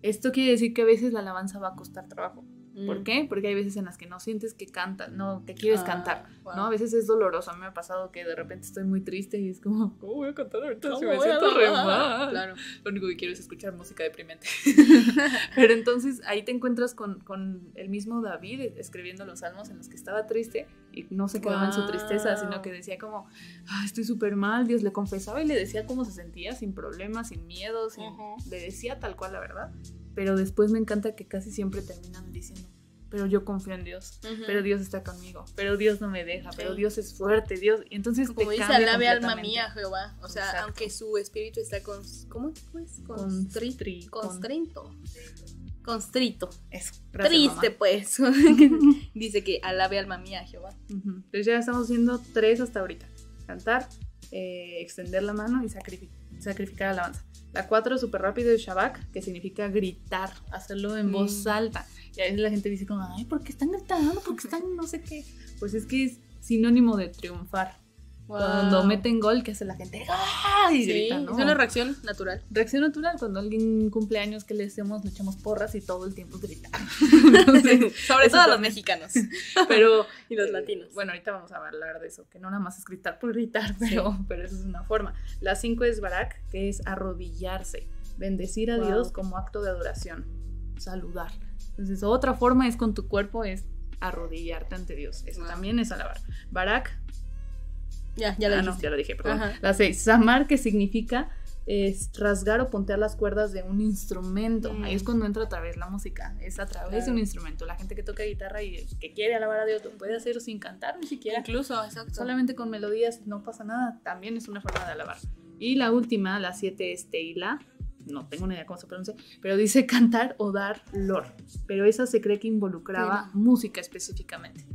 Esto quiere decir que a veces la alabanza va a costar trabajo. ¿Por mm. qué? Porque hay veces en las que no sientes que canta, no, que quieres ah, cantar, ¿no? A veces es doloroso. A mí me ha pasado que de repente estoy muy triste y es como, ¿cómo voy a cantar ahorita si me siento re mal? Claro. Lo único que quiero es escuchar música deprimente. Pero entonces ahí te encuentras con, con, el mismo David escribiendo los salmos en los que estaba triste y no se quedaba en su tristeza, sino que decía como, ah, estoy súper mal, Dios le confesaba y le decía cómo se sentía, sin problemas, sin miedos, le decía tal cual la verdad pero después me encanta que casi siempre terminan diciendo, pero yo confío en Dios, pero Dios está conmigo, pero Dios no me deja, pero Dios es fuerte, Dios, y entonces como dice alabe alma mía Jehová, o sea, aunque su espíritu está con ¿cómo pues? Constrito. Constrito. Constrito. Eso. Triste pues. dice que alabe alma mía Jehová. Entonces ya estamos haciendo tres hasta ahorita. Cantar, eh, extender la mano y sacrificar, sacrificar alabanza. La cuatro, súper rápido, es Shabak, que significa gritar, hacerlo en voz mm. alta. Y a veces la gente dice como, ay, ¿por qué están gritando? ¿Por qué están no sé qué? Pues es que es sinónimo de triunfar. Cuando meten gol, que hace la gente ¡Ah! y grita, ¿no? Es una reacción natural. Reacción natural, cuando alguien cumple años que le hacemos, le echamos porras y todo el tiempo grita. Sobre todo los mexicanos. Pero, y los latinos. Bueno, ahorita vamos a hablar de eso, que no nada más es gritar por gritar, pero, pero eso es una forma. La cinco es barak, que es arrodillarse, bendecir a Dios como acto de adoración, saludar. Entonces, otra forma es con tu cuerpo, es arrodillarte ante Dios. Eso también es alabar. Barak ya, ya lo ah, ya lo dije, perdón. La seis, samar, que significa es rasgar o pontear las cuerdas de un instrumento. Ahí es mm. cuando entra otra vez la música. Es a través de un instrumento. La gente que toca guitarra y que quiere alabar a Dios lo puede hacer sin cantar ni siquiera. Incluso, exacto. Solamente con melodías no pasa nada. También es una forma de alabar. Y la última, la siete, es Teila. No tengo ni idea cómo se pronuncia, pero dice cantar o dar lor. Pero esa se cree que involucraba música específicamente.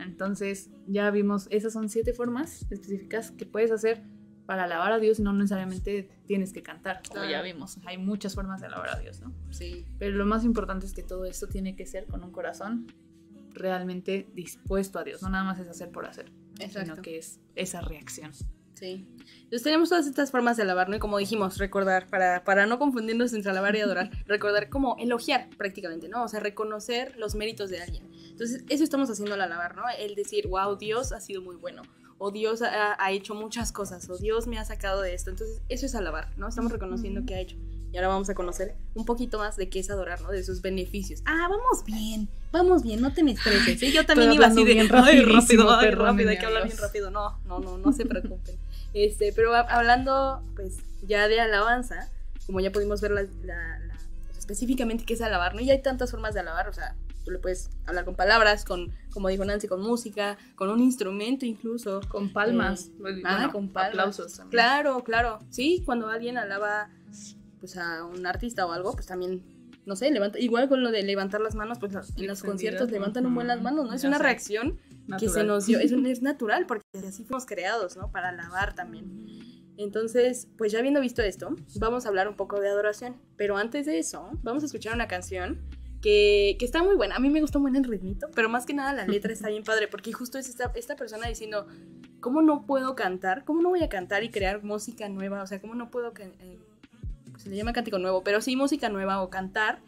Entonces, ya vimos, esas son siete formas específicas que puedes hacer para alabar a Dios no necesariamente tienes que cantar, como ya vimos. Hay muchas formas de alabar a Dios, ¿no? Sí. Pero lo más importante es que todo esto tiene que ser con un corazón realmente dispuesto a Dios, no nada más es hacer por hacer, sino que es esa reacción. Sí. Entonces tenemos todas estas formas de alabar, ¿no? Y como dijimos, recordar, para, para no confundirnos entre alabar y adorar, recordar como elogiar prácticamente, ¿no? O sea, reconocer los méritos de alguien. Entonces, eso estamos haciendo al alabar, ¿no? El decir, wow, Dios ha sido muy bueno, o Dios ha, ha, hecho muchas cosas, o Dios me ha sacado de esto. Entonces, eso es alabar, ¿no? Estamos reconociendo que ha hecho. Y ahora vamos a conocer un poquito más de qué es adorar, ¿no? De sus beneficios. Ah, vamos bien, vamos bien, no te me estreses. ¿sí? Yo también iba así de bien rápido, rápido, rápido, hay que hablar bien rápido. No, no, no, no se preocupen. Este, pero hablando, pues, ya de alabanza, como ya pudimos ver la, específicamente qué es alabar, ¿no? Y hay tantas formas de alabar, o sea, tú le puedes hablar con palabras, con, como dijo Nancy, con música, con un instrumento incluso. Con palmas. Eh, ah, con Aplausos también. Claro, claro. Sí, cuando alguien alaba pues a un artista o algo, pues también, no sé, levanta, igual con lo de levantar las manos, pues en los conciertos levantan un buen las manos, ¿no? Es una reacción que se nos dio, es, es natural, porque así fuimos creados, ¿no? Para alabar también. Entonces, pues ya habiendo visto esto, vamos a hablar un poco de adoración. Pero antes de eso, vamos a escuchar una canción que, que, está muy buena. A mí me gustó muy el ritmito, pero más que nada la letra está bien padre, porque justo es esta, esta persona diciendo, ¿cómo no puedo cantar? ¿Cómo no voy a cantar y crear música nueva? O sea, ¿cómo no puedo eh, se le llama cántico nuevo, pero sí música nueva o cantar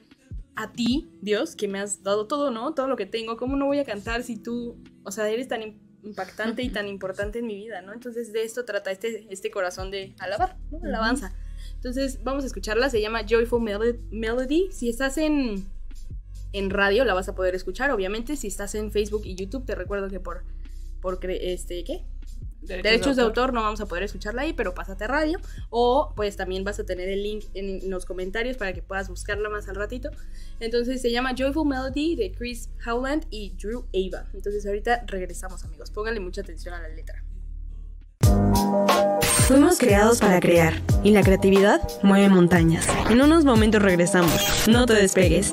a ti, Dios, que me has dado todo, ¿no? Todo lo que tengo, ¿cómo no voy a cantar si tú, o sea, eres tan impactante y tan importante en mi vida, ¿no? Entonces de esto trata este, este corazón de alabar, ¿no? Alabanza. Entonces vamos a escucharla, se llama Joyful Melody. Si estás en, en radio la vas a poder escuchar, obviamente. Si estás en Facebook y YouTube, te recuerdo que por, por este, ¿qué? Derechos, de, autor. no vamos a poder escucharla ahí, pero pásate a radio. O pues también vas a tener el link en los comentarios para que puedas buscarla más al ratito. Entonces se llama Joyful Melody de Chris Howland y Drew Ava. Entonces ahorita regresamos amigos, pónganle mucha atención a la letra. Fuimos creados para crear y la creatividad mueve montañas. En unos momentos regresamos. No te despegues.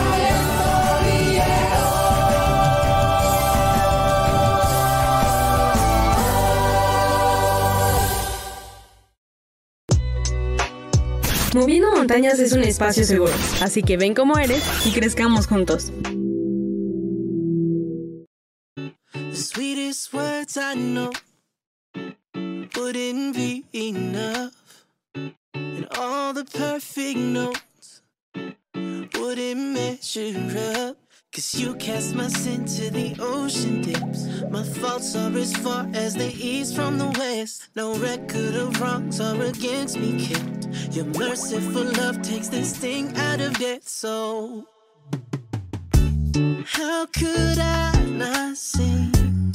Montañas es un espacio seguro, así que ven como eres y crezcamos juntos. The Cause you cast my sin to the ocean depths. My faults are as far as the east from the west. No record of wrongs are against me kept. Your merciful love takes the sting out of death. So, how could I not sing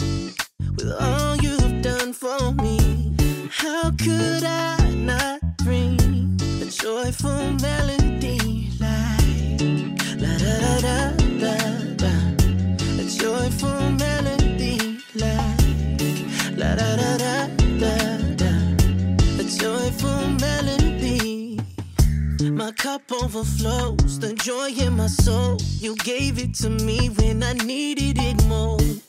with all you've done for me? How could I not bring a joyful melody like la da da da? Joyful melody. My cup overflows. The joy in my soul. You gave it to me when i needed it most.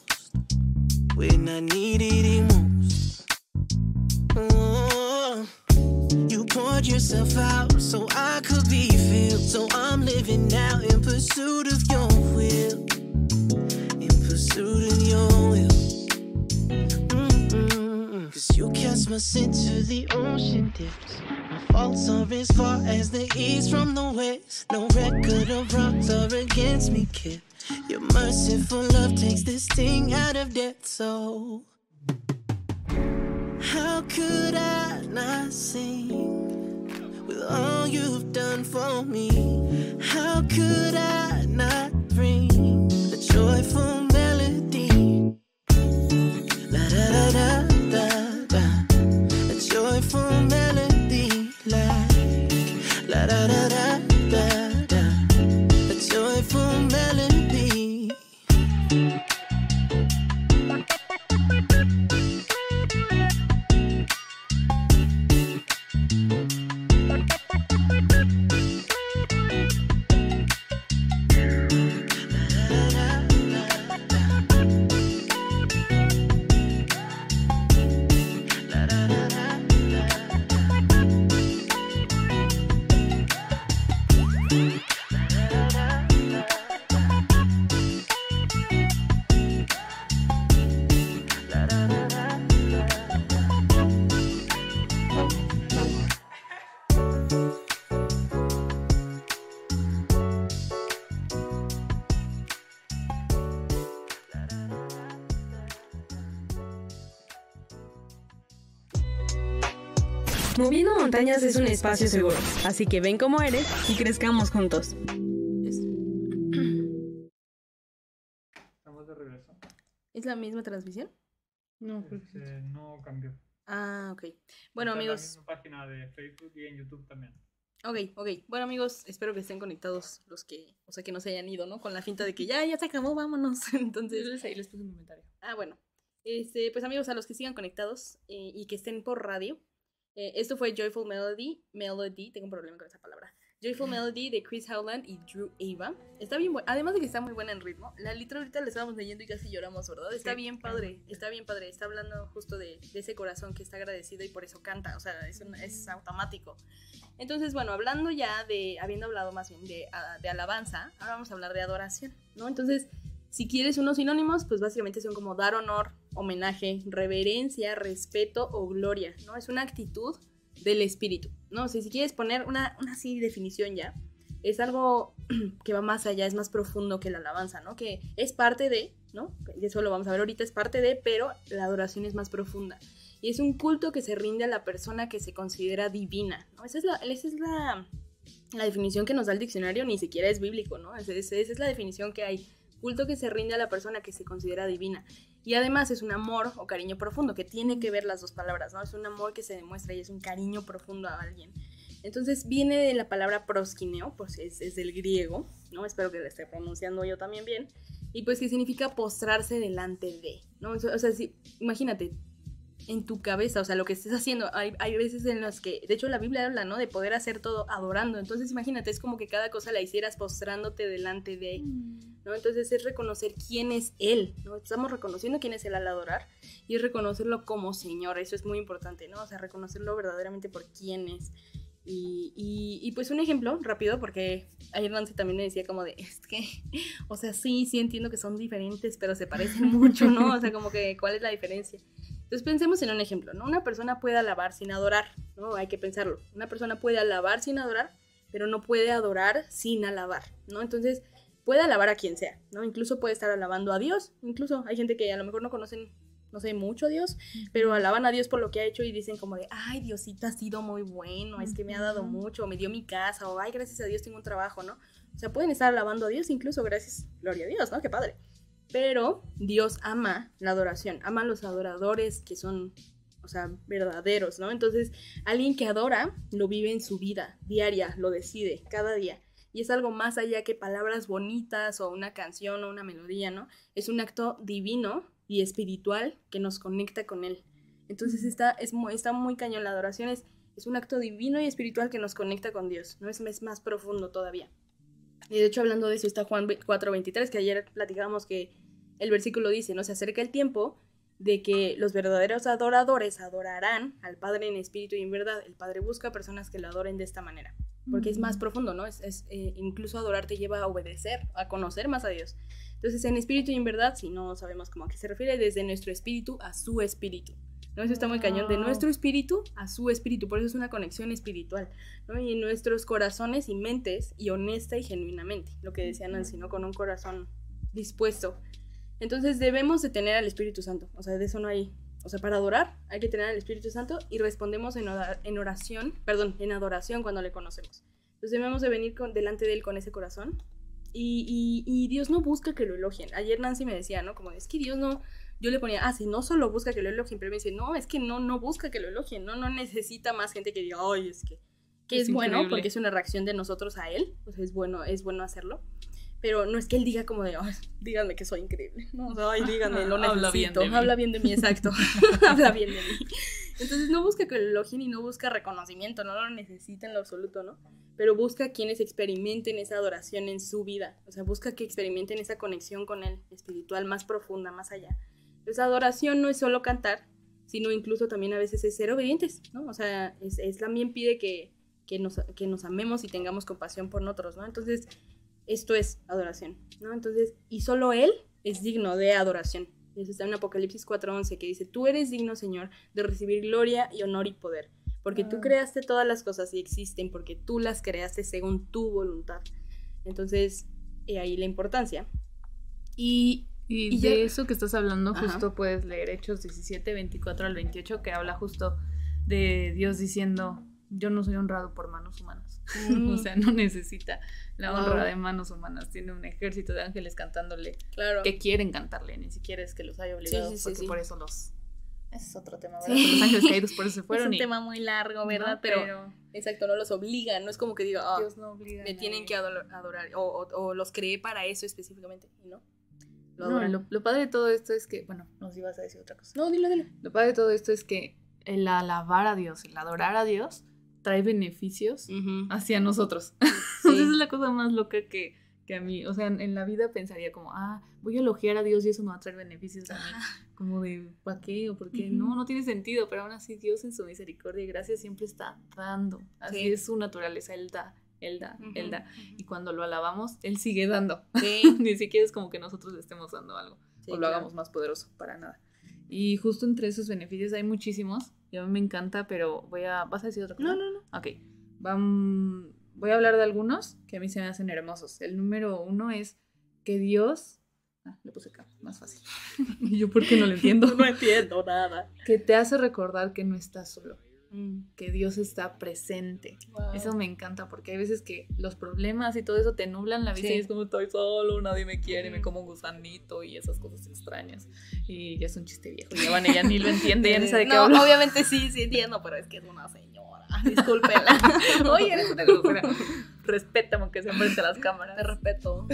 When i needed it most. Oh, you poured yourself out so I could be filled. So I'm living now in pursuit of your will. In pursuit of your will. You cast my sin to the ocean depths. My faults are as far as the east from the west. No record of wrongs are against me, kid. Your merciful love takes this sting out of death, so. How could I not sing with all you've done for me? How could I not bring a joyful Montañas es un espacio seguro, así que ven como eres y crezcamos juntos. Estamos de regreso. ¿Es la misma transmisión? No, este, no cambió. Ah, ok. Bueno, amigos. En la misma página de Facebook y en YouTube también. Ok, ok. Bueno, amigos, espero que estén conectados los que, o sea, que no se hayan ido, ¿no? Con la finta de que ya, ya se acabó, vámonos. Entonces. ahí les puse un comentario. Ah, bueno. Este, pues amigos, a los que sigan conectados eh, y que estén por radio, eh, esto fue Joyful Melody, Melody, tengo un problema con esa palabra. Joyful Melody de Chris Howland y Drew Ava. Está bien buena, además de que está muy buena en ritmo. La letra ahorita la estábamos leyendo y casi lloramos, ¿verdad? Está bien padre, está bien padre. Está hablando justo de, ese corazón que está agradecido y por eso canta, o sea, es, es automático. Entonces, bueno, hablando ya de, habiendo hablado más bien de, ah, de alabanza, ahora vamos a hablar de adoración, ¿no? Entonces, si quieres unos sinónimos, pues básicamente son como dar honor, homenaje, reverencia, respeto o gloria, ¿no? Es una actitud del espíritu, ¿no? O si quieres poner una, una así definición ya, es algo que va más allá, es más profundo que la alabanza, ¿no? Que es parte de, ¿no? Eso lo vamos a ver ahorita, es parte de, pero la adoración es más profunda. Y es un culto que se rinde a la persona que se considera divina, ¿no? Esa es la, esa es la definición que nos da el diccionario, ni siquiera es bíblico, ¿no? esa es la definición que hay culto que se rinde a la persona que se considera divina. Y además es un amor o cariño profundo, que tiene que ver las dos palabras, ¿no? Es un amor que se demuestra y es un cariño profundo a alguien. Entonces viene de la palabra proskineo, pues es, es del griego, ¿no? Espero que lo esté pronunciando yo también bien. Y pues que significa postrarse delante de, ¿no? O sea, si, imagínate, en tu cabeza, o sea, lo que estés haciendo. Hay, hay, veces en las que, de hecho la Biblia habla, ¿no? De poder hacer todo adorando. Entonces imagínate, es como que cada cosa la hicieras postrándote delante de, mm. ¿no? Entonces es reconocer quién es Él, ¿no? Estamos reconociendo quién es Él al adorar y es reconocerlo como Señor. Eso es muy importante, ¿no? O sea, reconocerlo verdaderamente por quién es. Y, y, pues un ejemplo rápido, porque ayer Nancy también me decía como de, es que, o sea, sí, sí entiendo que son diferentes, pero se parecen mucho, ¿no? O sea, como que, ¿cuál es la diferencia? Entonces pensemos en un ejemplo, ¿no? Una persona puede alabar sin adorar, ¿no? Hay que pensarlo. Una persona puede alabar sin adorar, pero no puede adorar sin alabar, ¿no? Entonces puede alabar a quien sea, ¿no? Incluso puede estar alabando a Dios, incluso hay gente que a lo mejor no conocen, no sé, mucho a Dios, pero alaban a Dios por lo que ha hecho y dicen como de, ay, Diosito ha sido muy bueno, es que me ha dado mucho, me dio mi casa, o ay, gracias a Dios tengo un trabajo, ¿no? O sea, pueden estar alabando a Dios incluso gracias, gloria a Dios, ¿no? Qué padre. Pero Dios ama la adoración, ama a los adoradores que son, o sea, verdaderos, ¿no? Entonces, alguien que adora lo vive en su vida diaria, lo decide cada día. Y es algo más allá que palabras bonitas o una canción o una melodía, ¿no? Es un acto divino y espiritual que nos conecta con Él. Entonces está, es, está muy cañón, la adoración es, es un acto divino y espiritual que nos conecta con Dios, ¿no? Es, es más profundo todavía. Y de hecho, hablando de eso, está Juan 4:23, que ayer platicábamos que el versículo dice, no se acerca el tiempo de que los verdaderos adoradores adorarán al Padre en espíritu y en verdad. El Padre busca personas que lo adoren de esta manera, porque es más profundo, ¿no? Es, es eh, incluso adorar te lleva a obedecer, a conocer más a Dios. Entonces, en espíritu y en verdad, si no sabemos cómo a qué se refiere, desde nuestro espíritu a su espíritu. ¿no? Eso está muy cañón, de nuestro espíritu a su espíritu, por eso es una conexión espiritual, ¿no? Y en nuestros corazones y mentes, y honesta y genuinamente, lo que decía Nancy, ¿no? Con un corazón dispuesto. Entonces debemos de tener al Espíritu Santo, o sea, de eso no hay, o sea, para adorar hay que tener al Espíritu Santo y respondemos en, oración, perdón, en adoración cuando le conocemos. Entonces debemos de venir con, delante de Él con ese corazón y, y Dios no busca que lo elogien. Ayer Nancy me decía, ¿no? Como es que Dios no, yo le ponía, ah, si no solo busca que lo elogien, pero me dice, no, es que no, no busca que lo elogien, no, no necesita más gente que diga, ay, es que, que es, bueno, porque es una reacción de nosotros a él, pues es bueno, es bueno hacerlo. Pero no es que él diga como de, ay, díganme que soy increíble. No, ay, díganme, lo necesito. Habla bien de mí. Habla bien de mí, exacto. Habla bien de mí. Entonces no busca que lo elogien y no busca reconocimiento, no lo necesita en lo absoluto, ¿no? Pero busca quienes experimenten esa adoración en su vida. O sea, busca que experimenten esa conexión con él, espiritual, más profunda, más allá. Entonces, adoración no es solo cantar, sino incluso también a veces es ser obedientes, ¿no? O sea, es, también pide que, nos, que nos amemos y tengamos compasión por nosotros, ¿no? Entonces, esto es adoración, ¿no? Entonces, y solo Él es digno de adoración. Y eso está en Apocalipsis 4:11, que dice, tú eres digno, Señor, de recibir gloria y honor y poder, porque tú ah. creaste todas las cosas y existen, porque tú las creaste según tu voluntad. Entonces, he ahí la importancia. Y y, de eso que estás hablando, justo puedes leer Hechos 17, 24 al 28, que habla justo de Dios diciendo, yo no soy honrado por manos humanas. o mm. sea, no necesita la honra de manos humanas. Tiene un ejército de ángeles cantándole claro. que quieren cantarle, ni siquiera es que los haya obligado, porque por eso los... Ese es otro tema, ¿verdad? Los ángeles caídos por eso se fueron. Es un tema muy largo, ¿verdad? pero, exacto, no los obligan, no es como que diga, oh, Dios no obliga me tienen que adorar, o, o, los creé para eso específicamente, ¿no? Lo, no, lo, padre de todo esto es que, bueno, nos ibas a decir otra cosa. No, dilo, dilo. Lo padre de todo esto es que el alabar a Dios, el adorar a Dios, trae beneficios hacia nosotros. Esa es la cosa más loca que, que a mí, o sea, en, la vida pensaría como, ah, voy a elogiar a Dios y eso me va a traer beneficios a mí. Como de, ¿para qué? ¿O por qué? No, no tiene sentido, pero aún así Dios en su misericordia y gracia siempre está dando. Así es su naturaleza, Él da. Él da, Él da. Y cuando lo alabamos, Él sigue dando. Ni siquiera es como que nosotros le estemos dando algo o lo hagamos más poderoso, para nada. Y justo entre esos beneficios hay muchísimos y a mí me encanta, pero voy a... ¿Vas a decir otra cosa? No, no, no. Ok. voy a hablar de algunos que a mí se me hacen hermosos. El número uno es que Dios... Ah, le puse acá, más fácil. ¿Y yo por qué no lo entiendo? no entiendo nada. Que te hace recordar que no estás solo. Mm. que Dios está presente. Eso me encanta porque hay veces que los problemas y todo eso te nublan la vida y es como estoy solo, nadie me quiere, me como un gusanito y esas cosas extrañas. Y ya es un chiste viejo. Y ya, ya ni lo entiende, ya ni sabe qué No, obviamente sí, sí entiendo, pero es que es una señora. Discúlpela. Oye, eres una grosera. Respétame aunque sea frente a las cámaras. Te respeto.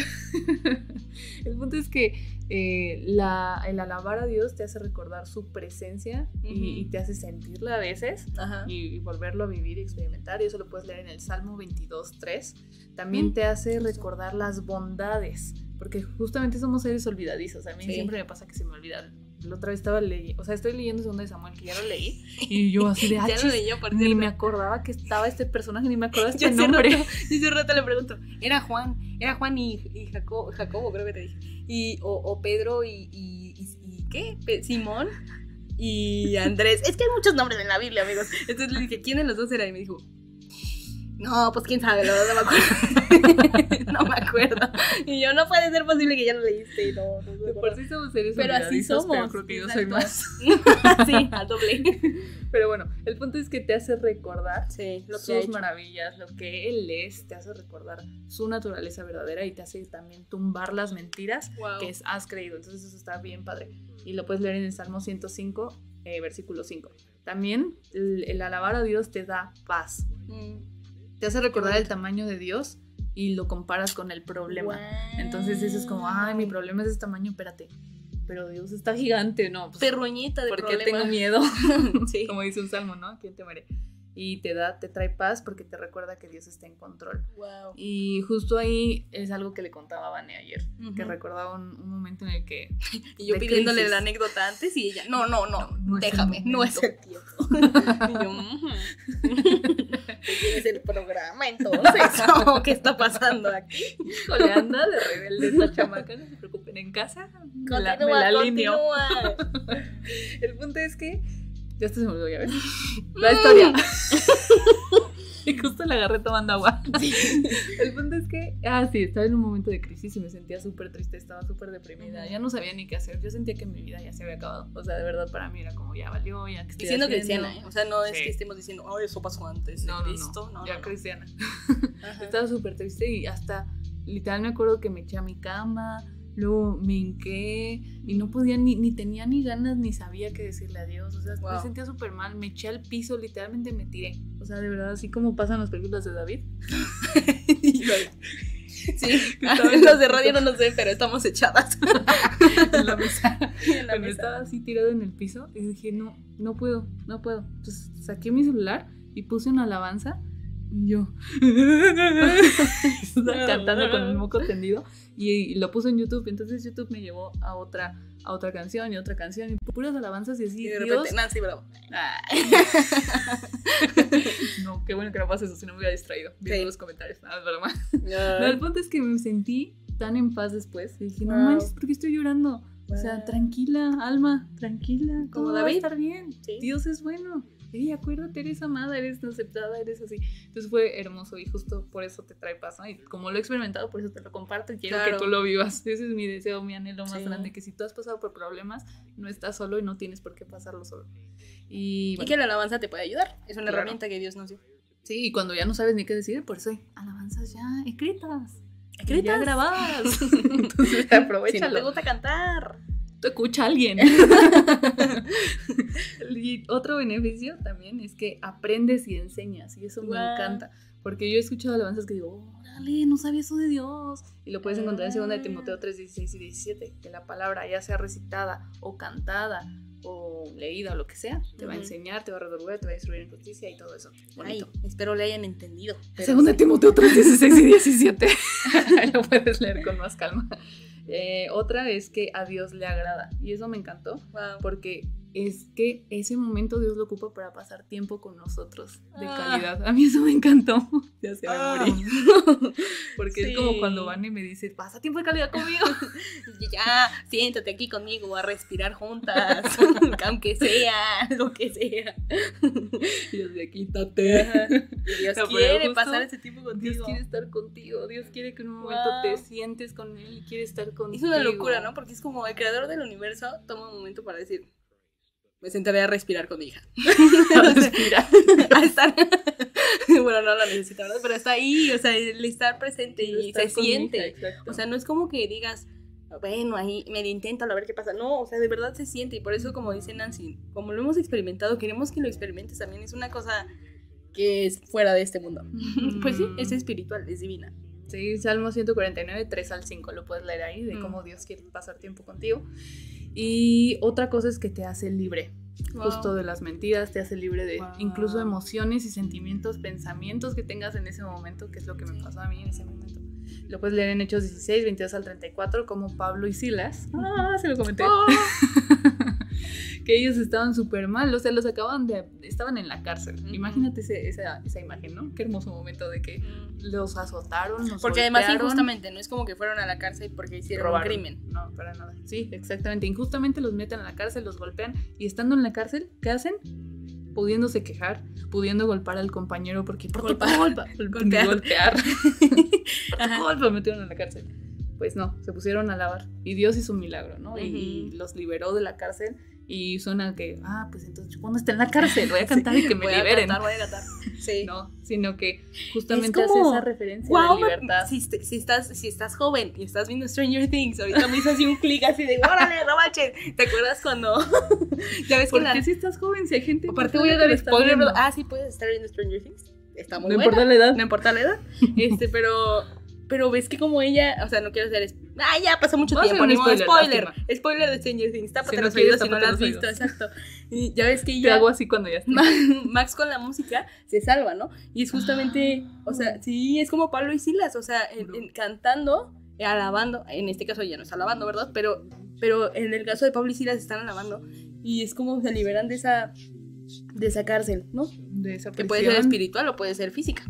El punto es que eh, la, el alabar a Dios te hace recordar su presencia y, te hace sentirla a veces y, volverlo a vivir y experimentar. Y eso lo puedes leer en el Salmo 22, 3. También te hace recordar las bondades, porque justamente somos seres olvidadizos. A mí siempre me pasa que se me olvidan la otra vez estaba leyendo, o sea, estoy leyendo Segundo de Samuel, que ya lo leí, y yo así de, ya lo leí yo, por ni me acordaba que estaba este personaje, ni me acordaba este nombre. Yo hace rato le pregunto, era Juan, era Juan y, y Jacobo, Jacobo, creo que te dije, y, o, o Pedro y, y, y, ¿qué? Simón y Andrés. Es que hay muchos nombres en la Biblia, amigos. Entonces le dije, ¿quién de los dos era? Y me dijo, no, pues quién sabe, la verdad no me acuerdo. no me acuerdo. Y yo, no puede ser posible que ya lo leíste. No, no por sí somos seres Pero así somos. Pero creo que yo soy más. sí, al doble. Pero bueno, el punto es que te hace recordar lo sus maravillas, lo que él es, te hace recordar su naturaleza verdadera y te hace también tumbar las mentiras que has creído. Entonces eso está bien padre. Y lo puedes leer en el Salmo 105, eh, versículo 5. También el, alabar a Dios te da paz. Mm te hace recordar el tamaño de Dios y lo comparas con el problema. Entonces eso es como, ay, mi problema es de este tamaño, espérate. Pero Dios está gigante, ¿no? Pues, Perruñita de ¿Por qué tengo miedo? sí. Como dice un salmo, ¿no? ¿Quién te muere? Y te da, te trae paz porque te recuerda que Dios está en control. Wow. Y justo ahí es algo que le contaba a Vane ayer, que recordaba un, momento en el que... y yo pidiéndole la anécdota antes y ella, no, no, no, déjame, no es el tiempo. y yo, ¿Tienes el programa entonces? ¿Qué está pasando aquí? Híjole, anda de rebelde esta chamaca, no se preocupen, en casa continúa, me la, continúa. el punto es que ya se me olvidó, ya ves. La historia. y justo la agarré tomando agua. El punto es que, ah, sí, estaba en un momento de crisis y me sentía súper triste, estaba súper deprimida. Ya no sabía ni qué hacer. Yo sentía que mi vida ya se había acabado. O sea, de verdad, para mí era como ya valió, ya que estoy Diciendo cristiana, ¿eh? O sea, no es que estemos diciendo, oh, eso pasó antes. No, no, no, ya cristiana. estaba súper triste y hasta, literal, me acuerdo que me eché a mi cama Luego me hinqué y no podía ni, ni tenía ni ganas ni sabía qué decirle adiós. O sea, me sentía súper mal. Me eché al piso, literalmente me tiré. O sea, de verdad, así como pasan las películas de David. sí, los de radio no lo sé, pero estamos echadas en la mesa. En estaba así tirado en el piso y dije, no, no puedo, no puedo. Entonces saqué mi celular y puse una alabanza y yo cantando con el moco tendido y, lo puse en YouTube. Entonces YouTube me llevó a otra, a otra canción y otra canción y puras alabanzas y así. Y de repente, Nancy Bravo. no, qué bueno que no pase eso, si no me hubiera distraído viendo los comentarios. Nada, es broma. el punto es que me sentí tan en paz después y dije, no manches, ¿por qué estoy llorando? O sea, tranquila, alma, tranquila, todo va a estar bien. Dios es bueno. Hey, acuérdate, eres amada, eres aceptada, eres así. Entonces fue hermoso y justo por eso te trae paz, ¿no? Y como lo he experimentado, por eso te lo comparto y quiero que tú lo vivas. Ese es mi deseo, mi anhelo más grande, que si tú has pasado por problemas, no estás solo y no tienes por qué pasarlo solo. Y, que la alabanza te puede ayudar, es una herramienta que Dios nos dio. Sí, y cuando ya no sabes ni qué decir, por eso hay alabanzas ya escritas. Escritas. Ya grabadas. Entonces aprovechalo. Si no te gusta cantar escucha a alguien. y otro beneficio también es que aprendes y enseñas, y eso me encanta. Porque yo he escuchado alabanzas que digo, órale, no sabía eso de Dios. Y lo puedes encontrar en 2 de Timoteo 3, 16 y 17, que la palabra ya sea recitada o cantada o leída o lo que sea, te va a enseñar, te va a resolver, te va a instruir en justicia y todo eso. Bonito. espero le hayan entendido. Según de Timoteo 3, 16 y 17. lo puedes leer con más calma. Eh, otra es que a Dios le agrada. Y eso me encantó. Porque es que ese momento Dios lo ocupa para pasar tiempo con nosotros de ah. calidad. A mí eso me encantó. Ya se me ah. Porque es como cuando van y me dice, pasa tiempo de calidad conmigo. ya, siéntate aquí conmigo a respirar juntas, aunque sea, lo que sea. Dios de quítate. Dios quiere pasar ese tiempo contigo. Dios quiere estar contigo. Dios quiere que en un momento te sientes con él y quiere estar contigo. Es una locura, ¿no? Porque es como el creador del universo toma un momento para decir, me sentaré a respirar con mi hija. a respirar. a estar. bueno, no lo necesita, ¿verdad? Pero está ahí, o sea, el estar presente y, se siente. o sea, no es como que digas, bueno, ahí medio intento a ver qué pasa. No, o sea, de verdad se siente. Y por eso, como dice Nancy, como lo hemos experimentado, queremos que lo experimentes también. Es una cosa que es fuera de este mundo. pues sí, es espiritual, es divina. Sí, Salmo 149, 3 al 5, lo puedes leer ahí, de cómo Dios quiere pasar tiempo contigo. Y otra cosa es que te hace libre. Justo de las mentiras, te hace libre de incluso emociones y sentimientos, pensamientos que tengas en ese momento, que es lo que me pasó a mí en ese momento. Lo puedes leer en Hechos 16, 22 al 34, como Pablo y Silas. Ah, se lo comenté. Oh. que ellos estaban súper mal, o sea, los acaban de, estaban en la cárcel. Imagínate esa, esa, imagen, ¿no? Qué hermoso momento de que los azotaron, los Porque además injustamente, no es como que fueron a la cárcel porque hicieron un crimen. No, para nada. Sí, exactamente. Injustamente los meten a la cárcel, los golpean y estando en la cárcel, ¿qué hacen? pudiéndose quejar, pudiendo golpear al compañero porque por golpear, golpear. por metieron a la cárcel. Pues no, se pusieron a lavar y Dios hizo un milagro, ¿no? y los liberó de la cárcel y suena que, ah, pues entonces cuando esté en la cárcel voy a cantar y que me liberen. A cantar, voy a cantar. Sí. No, sino que justamente hace esa referencia a la libertad. Si, si, estás, si estás joven y estás viendo Stranger Things, ahorita me hizo así un clic así de, órale, no ¿Te acuerdas cuando? ya ves ¿Por que qué si estás joven? Si hay gente. Aparte voy a dar spoiler. Ah, sí, puedes estar viendo Stranger Things. Está muy No importa la edad. No importa la edad. este, pero pero ves que como ella, o sea, no quiero hacer. Ah, ya pasó mucho tiempo. Ni spoiler, spoiler. Spoiler de Stranger Things. Tápate los oídos si no lo has visto, exacto. Y ya ves que ella. Te hago así cuando ya está. Max con la música se salva, ¿no? Y es justamente, o sea, sí, es como Pablo y Silas, o sea, cantando, alabando. En este caso ya no está alabando, ¿verdad? Pero, pero en el caso de Pablo y Silas están alabando. Y es como se liberan de esa, de esa cárcel, ¿no? De esa Que puede ser espiritual o puede ser física.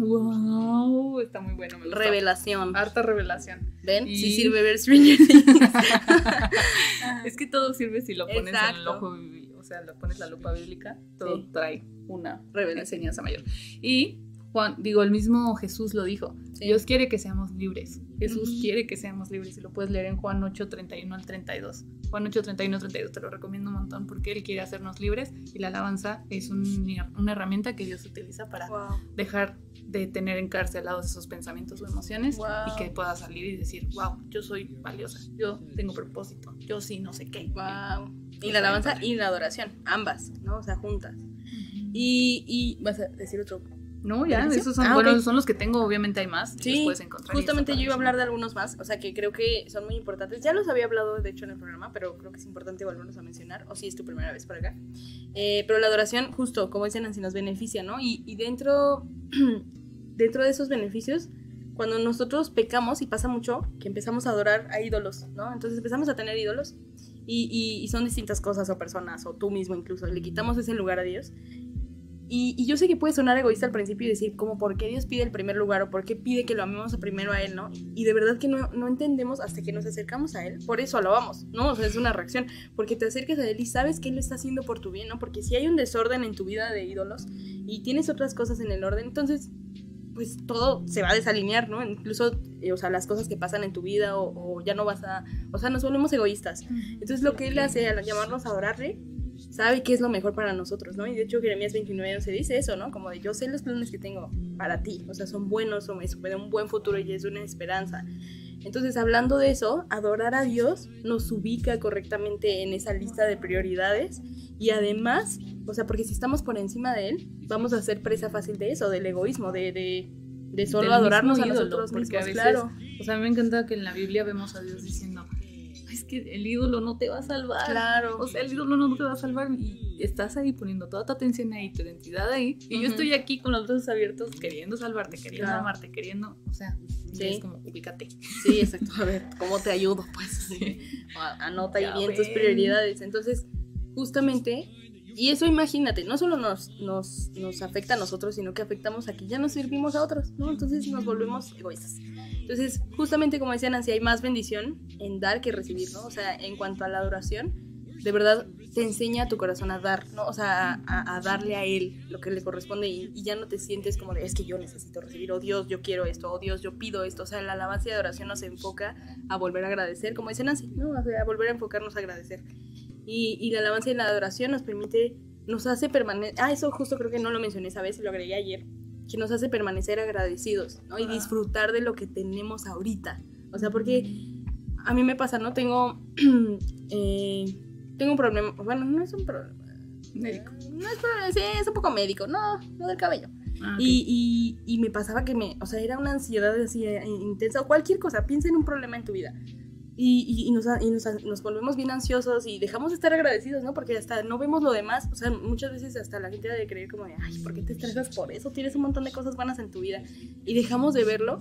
Wow, está muy bueno. revelación. Harta revelación. ¿Ven? Sí sirve ver Stranger Things. es que todo sirve si lo pones en el ojo, o sea, lo pones la lupa bíblica, todo trae una revelación enseñanza mayor. Y Juan, digo, el mismo Jesús lo dijo. Dios quiere que seamos libres. Jesús quiere que seamos libres y lo puedes leer en Juan 8, 31 al 32. Juan 8, 31 al 32 te lo recomiendo un montón porque Él quiere hacernos libres y la alabanza es una herramienta que Dios utiliza para dejar de tener encarcelados esos pensamientos o emociones y que puedas salir y decir, wow, yo soy valiosa, yo tengo propósito, yo sí no sé qué. Wow. Y la alabanza y la adoración, ambas, ¿no? O sea, juntas. y, y vas a decir otro no, ya, esos son, ah, bueno, son los que tengo, obviamente hay más. Sí, puedes encontrar justamente yo iba a hablar de algunos más, o sea que creo que son muy importantes. Ya los había hablado, de hecho, en el programa, pero creo que es importante volverlos a mencionar, o si es tu primera vez por acá. Eh, pero la adoración, justo, como dicen Nancy, nos beneficia, ¿no? Y, y dentro, dentro de esos beneficios, cuando nosotros pecamos, y pasa mucho, que empezamos a adorar a ídolos, ¿no? Entonces empezamos a tener ídolos, y, y, y son distintas cosas o personas, o tú mismo incluso, le quitamos ese lugar a Dios Y, yo sé que puede sonar egoísta al principio y decir, como, ¿por qué Dios pide el primer lugar o por qué pide que lo amemos primero a Él, no? Y de verdad que no, no entendemos hasta que nos acercamos a Él, por eso alabamos, ¿no? O sea, es una reacción, porque te acercas a Él y sabes que Él lo está haciendo por tu bien, ¿no? Porque si hay un desorden en tu vida de ídolos y tienes otras cosas en el orden, entonces pues todo se va a desalinear, ¿no? Incluso, eh, o sea, las cosas que pasan en tu vida o, o, ya no vas a, o sea, nos volvemos egoístas. Entonces lo que él hace al llamarnos a adorarle sabe qué es lo mejor para nosotros, ¿no? Y de hecho Jeremías 29 se dice eso, ¿no? Como de yo sé los planes que tengo para ti, o sea, son buenos, son, es un buen futuro y es una esperanza. Entonces, hablando de eso, adorar a Dios nos ubica correctamente en esa lista de prioridades y además, o sea, porque si estamos por encima de Él, vamos a ser presa fácil de eso, del egoísmo, de, de, de solo adorarnos a nosotros mismos, claro. O sea, a me encanta que en la Biblia vemos a Dios diciendo, que el ídolo no te va a salvar. Claro. O sea, el ídolo no te va a salvar y estás ahí poniendo toda tu atención ahí, tu identidad ahí. Y yo estoy aquí con los brazos abiertos queriendo salvarte, queriendo amarte, queriendo, o sea, sí. es como, ubícate. Sí, exacto. A ver, ¿cómo te ayudo? Pues sí. anota ahí bien tus prioridades. Entonces, justamente y eso imagínate, no solo nos, nos, nos, afecta a nosotros, sino que afectamos a que ya nos servimos a otros, ¿no? Entonces nos volvemos egoístas. Entonces, justamente como decía Nancy, hay más bendición en dar que recibir, ¿no? O sea, en cuanto a la adoración, de verdad te enseña a tu corazón a dar, ¿no? O sea, a, darle a Él lo que le corresponde y, ya no te sientes como de, es que yo necesito recibir, oh Dios, yo quiero esto, oh Dios, yo pido esto. O sea, la alabanza y adoración nos enfoca a volver a agradecer, como dice Nancy, ¿no? a volver a enfocarnos a agradecer. Y, y, la alabanza y la adoración nos permite, nos hace permanecer, ah, eso justo creo que no lo mencioné esa vez y lo agregué ayer, que nos hace permanecer agradecidos, ¿no? Y disfrutar de lo que tenemos ahorita. O sea, porque a mí me pasa, ¿no? Tengo, eh, tengo un problema, bueno, no es un problema. Médico. No es problema, sí, es un poco médico, no, no del cabello. Ah, y, y, y, me pasaba que me, o sea, era una ansiedad así eh, intensa o cualquier cosa, piensa en un problema en tu vida y, y, nos, y nos, nos, volvemos bien ansiosos y dejamos de estar agradecidos, ¿no? Porque hasta no vemos lo demás, o sea, muchas veces hasta la gente de creer como de, ay, ¿por qué te estresas por eso? Tienes un montón de cosas buenas en tu vida y dejamos de verlo.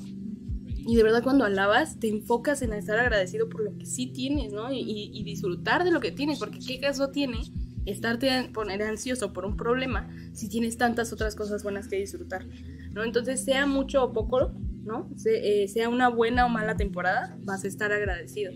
Y de verdad cuando alabas te enfocas en estar agradecido por lo que sí tienes, ¿no? Y, y disfrutar de lo que tienes, porque ¿qué caso tiene estarte poner ansioso por un problema si tienes tantas otras cosas buenas que disfrutar, ¿no? Entonces, sea mucho o poco, ¿no? Eh, sea una buena o mala temporada, vas a estar agradecido.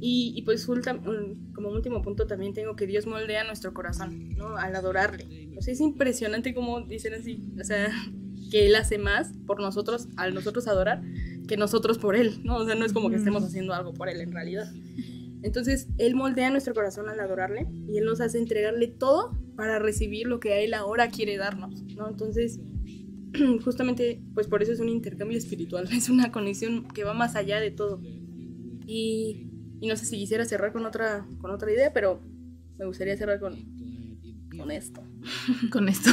Y, pues como último punto también tengo que Dios moldea nuestro corazón, ¿no? Al adorarle. O sea, es impresionante como dicen así, o sea, que Él hace más por nosotros, al nosotros adorar, que nosotros por Él, ¿no? O sea, no es como que estemos haciendo algo por Él en realidad. Entonces, Él moldea nuestro corazón al adorarle y Él nos hace entregarle todo para recibir lo que a Él ahora quiere darnos, ¿no? Entonces, justamente, pues por eso es un intercambio espiritual, es una conexión que va más allá de todo. Y, y no sé si quisiera cerrar con otra, con otra idea, pero me gustaría cerrar con, con esto. Con esto.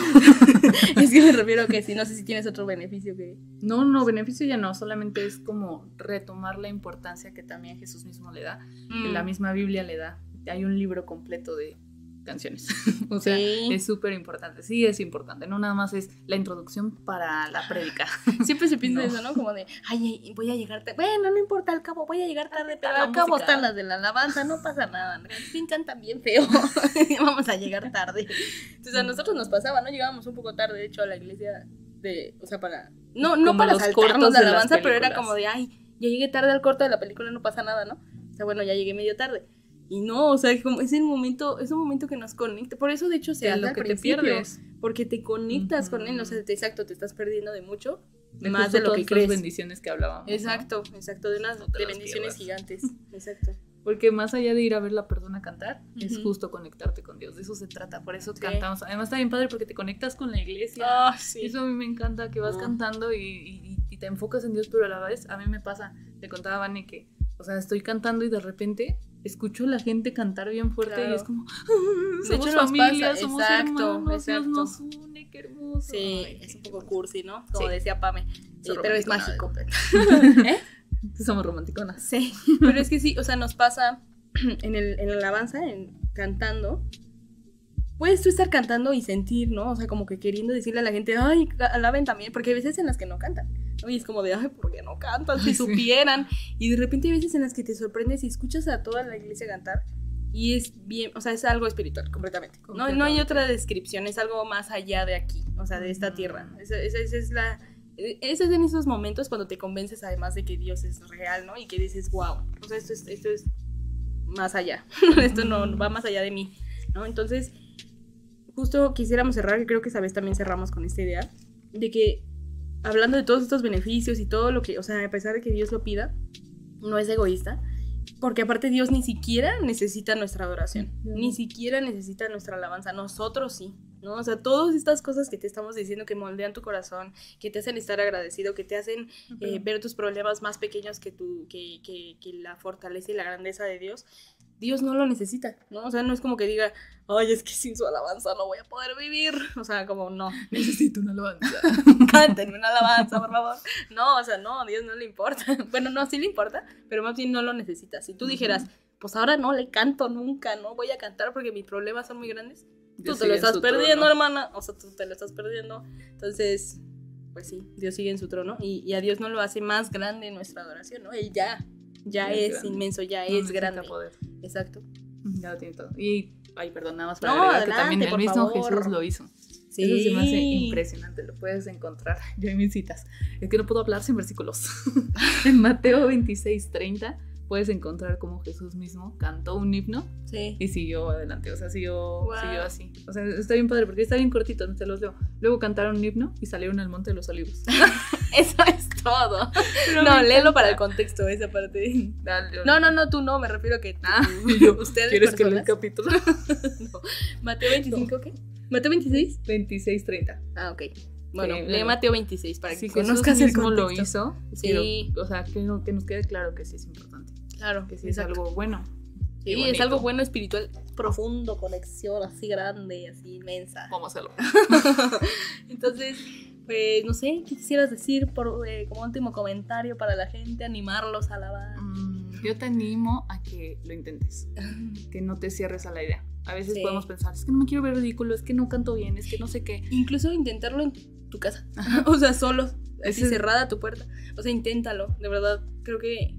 es que me refiero a que si no sé si tienes otro beneficio que... No, no, beneficio ya no, solamente es como retomar la importancia que también Jesús mismo le da, que la mm. misma Biblia le da. Hay un libro completo de, canciones. o sea, es súper importante. Sí, es importante. No nada más es la introducción para la prédica. Siempre se piensa eso, ¿no? Como de, ay, voy a llegar tarde. Bueno, no importa, al cabo voy a llegar tarde, pero al cabo están las de la alabanza, no pasa nada. Pintan también feo. Vamos a llegar tarde. Entonces a nosotros nos pasaba, ¿no? Llegábamos un poco tarde, de hecho, a la iglesia de, o sea, para, no, no para los cortos de alabanza, pero era como de, ay, ya llegué tarde al corto de la película, no pasa nada, ¿no? O sea, bueno, ya llegué medio tarde. Y no, o sea, como es el momento, es un momento que nos conecta. Por eso, de hecho, se lo que te pierdes. Porque te conectas con él. O sea, exacto, te estás perdiendo de mucho. más de lo que crees. bendiciones que hablábamos. Exacto, exacto, de unas de bendiciones gigantes. Exacto. Porque más allá de ir a ver la persona cantar, es justo conectarte con Dios. De eso se trata. Por eso cantamos. Además, está bien padre porque te conectas con la iglesia. Ah, sí. Eso a mí me encanta, que vas cantando y, y, te enfocas en Dios, pero a la vez, a mí me pasa, te contaba Vane que, o sea, estoy cantando y de repente escucho a la gente cantar bien fuerte y es como, somos familia, somos exacto, hermanos, exacto. Dios nos une, qué hermoso. Sí, es un poco cursi, ¿no? Como decía Pame, pero es mágico. ¿Eh? Somos romanticonas. Sí, pero es que sí, o sea, nos pasa en el, en el alabanza, en cantando, puedes tú estar cantando y sentir, ¿no? O sea, como que queriendo decirle a la gente, ay, alaben también, porque hay veces en las que no cantan, ¿no? Y es como de, ay, ¿por qué no cantan? Si supieran. Y de repente hay veces en las que te sorprendes y escuchas a toda la iglesia cantar y es bien, o sea, es algo espiritual completamente. No, no hay otra descripción, es algo más allá de aquí, o sea, de esta tierra. Esa, esa, es la... Ese es en esos momentos cuando te convences además de que Dios es real, ¿no? Y que dices, wow, o sea, esto es, esto es más allá, esto no va más allá de mí, ¿no? Entonces, justo quisiéramos cerrar, que creo que esa vez también cerramos con esta idea, de que hablando de todos estos beneficios y todo lo que, o sea, a pesar de que Dios lo pida, no es egoísta, porque aparte Dios ni siquiera necesita nuestra adoración, ni siquiera necesita nuestra alabanza, nosotros sí, ¿no? O sea, todas estas cosas que te estamos diciendo que moldean tu corazón, que te hacen estar agradecido, que te hacen eh, ver tus problemas más pequeños que, tu, que, que, que la fortaleza y la grandeza de Dios, Dios no lo necesita, ¿no? O sea, no es como que diga, ay, es que sin su alabanza no voy a poder vivir. O sea, como no. Necesito una alabanza. Cántenme una alabanza, por favor. No, o sea, no, a Dios no le importa. Bueno, no, sí le importa, pero más bien no lo necesita. Si tú dijeras, pues ahora no le canto nunca, no voy a cantar porque mis problemas son muy grandes, tú te lo estás perdiendo, hermana. O sea, tú te lo estás perdiendo. Entonces, pues sí, Dios sigue en su trono y, y a Dios no lo hace más grande nuestra adoración, ¿no? Él ya ya es, inmenso, ya es grande. Poder. Exacto. Ya lo tiene todo. Y, ay, perdón, nada más para agregar que también el mismo Jesús lo hizo. Sí. Eso se me hace impresionante, lo puedes encontrar. Yo en mis citas. Es que no puedo hablar sin versículos. en Mateo 26, 30 puedes encontrar como Jesús mismo cantó un himno sí. y siguió adelante, o sea, siguió, siguió así. O sea, está bien padre porque está bien cortito, no te los leo. Luego cantaron un himno y salieron al Monte de los Olivos. Eso es todo. no, léelo para el contexto, esa parte. no, no, no, tú no, me refiero a que ah, ustedes ¿Quieres que lea el capítulo? no. Mateo 25, ¿qué? ¿Mateo 26? 26, 30. Ah, ok. Bueno, lee Mateo 26 para que conozcas cómo lo hizo. Sí. o sea, que, que, nos quede claro que sí es importante. Claro. Que sí es algo bueno. Sí, es algo bueno, espiritual, profundo, conexión así grande, así inmensa. Vamos a hacerlo. Entonces, pues no sé, ¿qué quisieras decir por, eh, como último comentario para la gente? Animarlos a alabar. Mm, yo te animo a que lo intentes, que no te cierres a la idea. A veces podemos pensar, es que no me quiero ver ridículo, es que no canto bien, es que no sé qué. Incluso intentarlo en tu casa, o sea, solo, así cerrada tu puerta. O sea, inténtalo, de verdad, creo que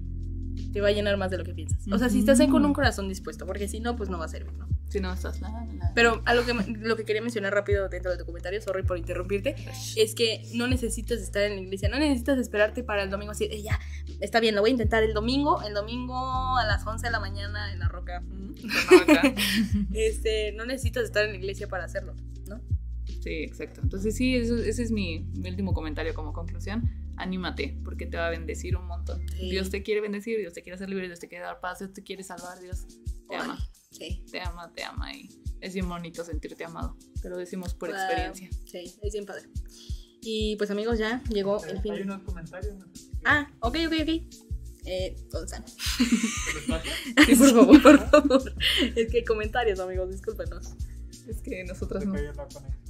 te va a llenar más de lo que piensas. O sea, si estás ahí con un corazón dispuesto, porque si no, pues no va a servir, ¿no? Si no estás nada, nada. Pero a lo que, lo que quería mencionar rápido dentro de tu comentario, sorry por interrumpirte, es que no necesitas estar en la iglesia, no necesitas esperarte para el domingo así, eh, ya, está bien, lo voy a intentar el domingo, el domingo a las 11 de la mañana en la roca. este, no necesitas estar en la iglesia para hacerlo, ¿no? Sí, exacto. Entonces sí, ese es mi, mi último comentario como conclusión anímate, porque te va a bendecir un montón. Dios te quiere bendecir, Dios te quiere hacer libre, Dios te quiere dar paz, Dios te quiere salvar, Dios te ama. Sí. Te ama, te ama y es bien bonito sentirte amado. Te lo decimos por experiencia. Sí, es bien padre. Y pues amigos, ya llegó el fin. Hay unos comentarios. Ah, ok, ok, ok. Eh, Gonzalo. sí, por favor, por favor. Es que comentarios, amigos, discúlpenos. Es que nosotros no.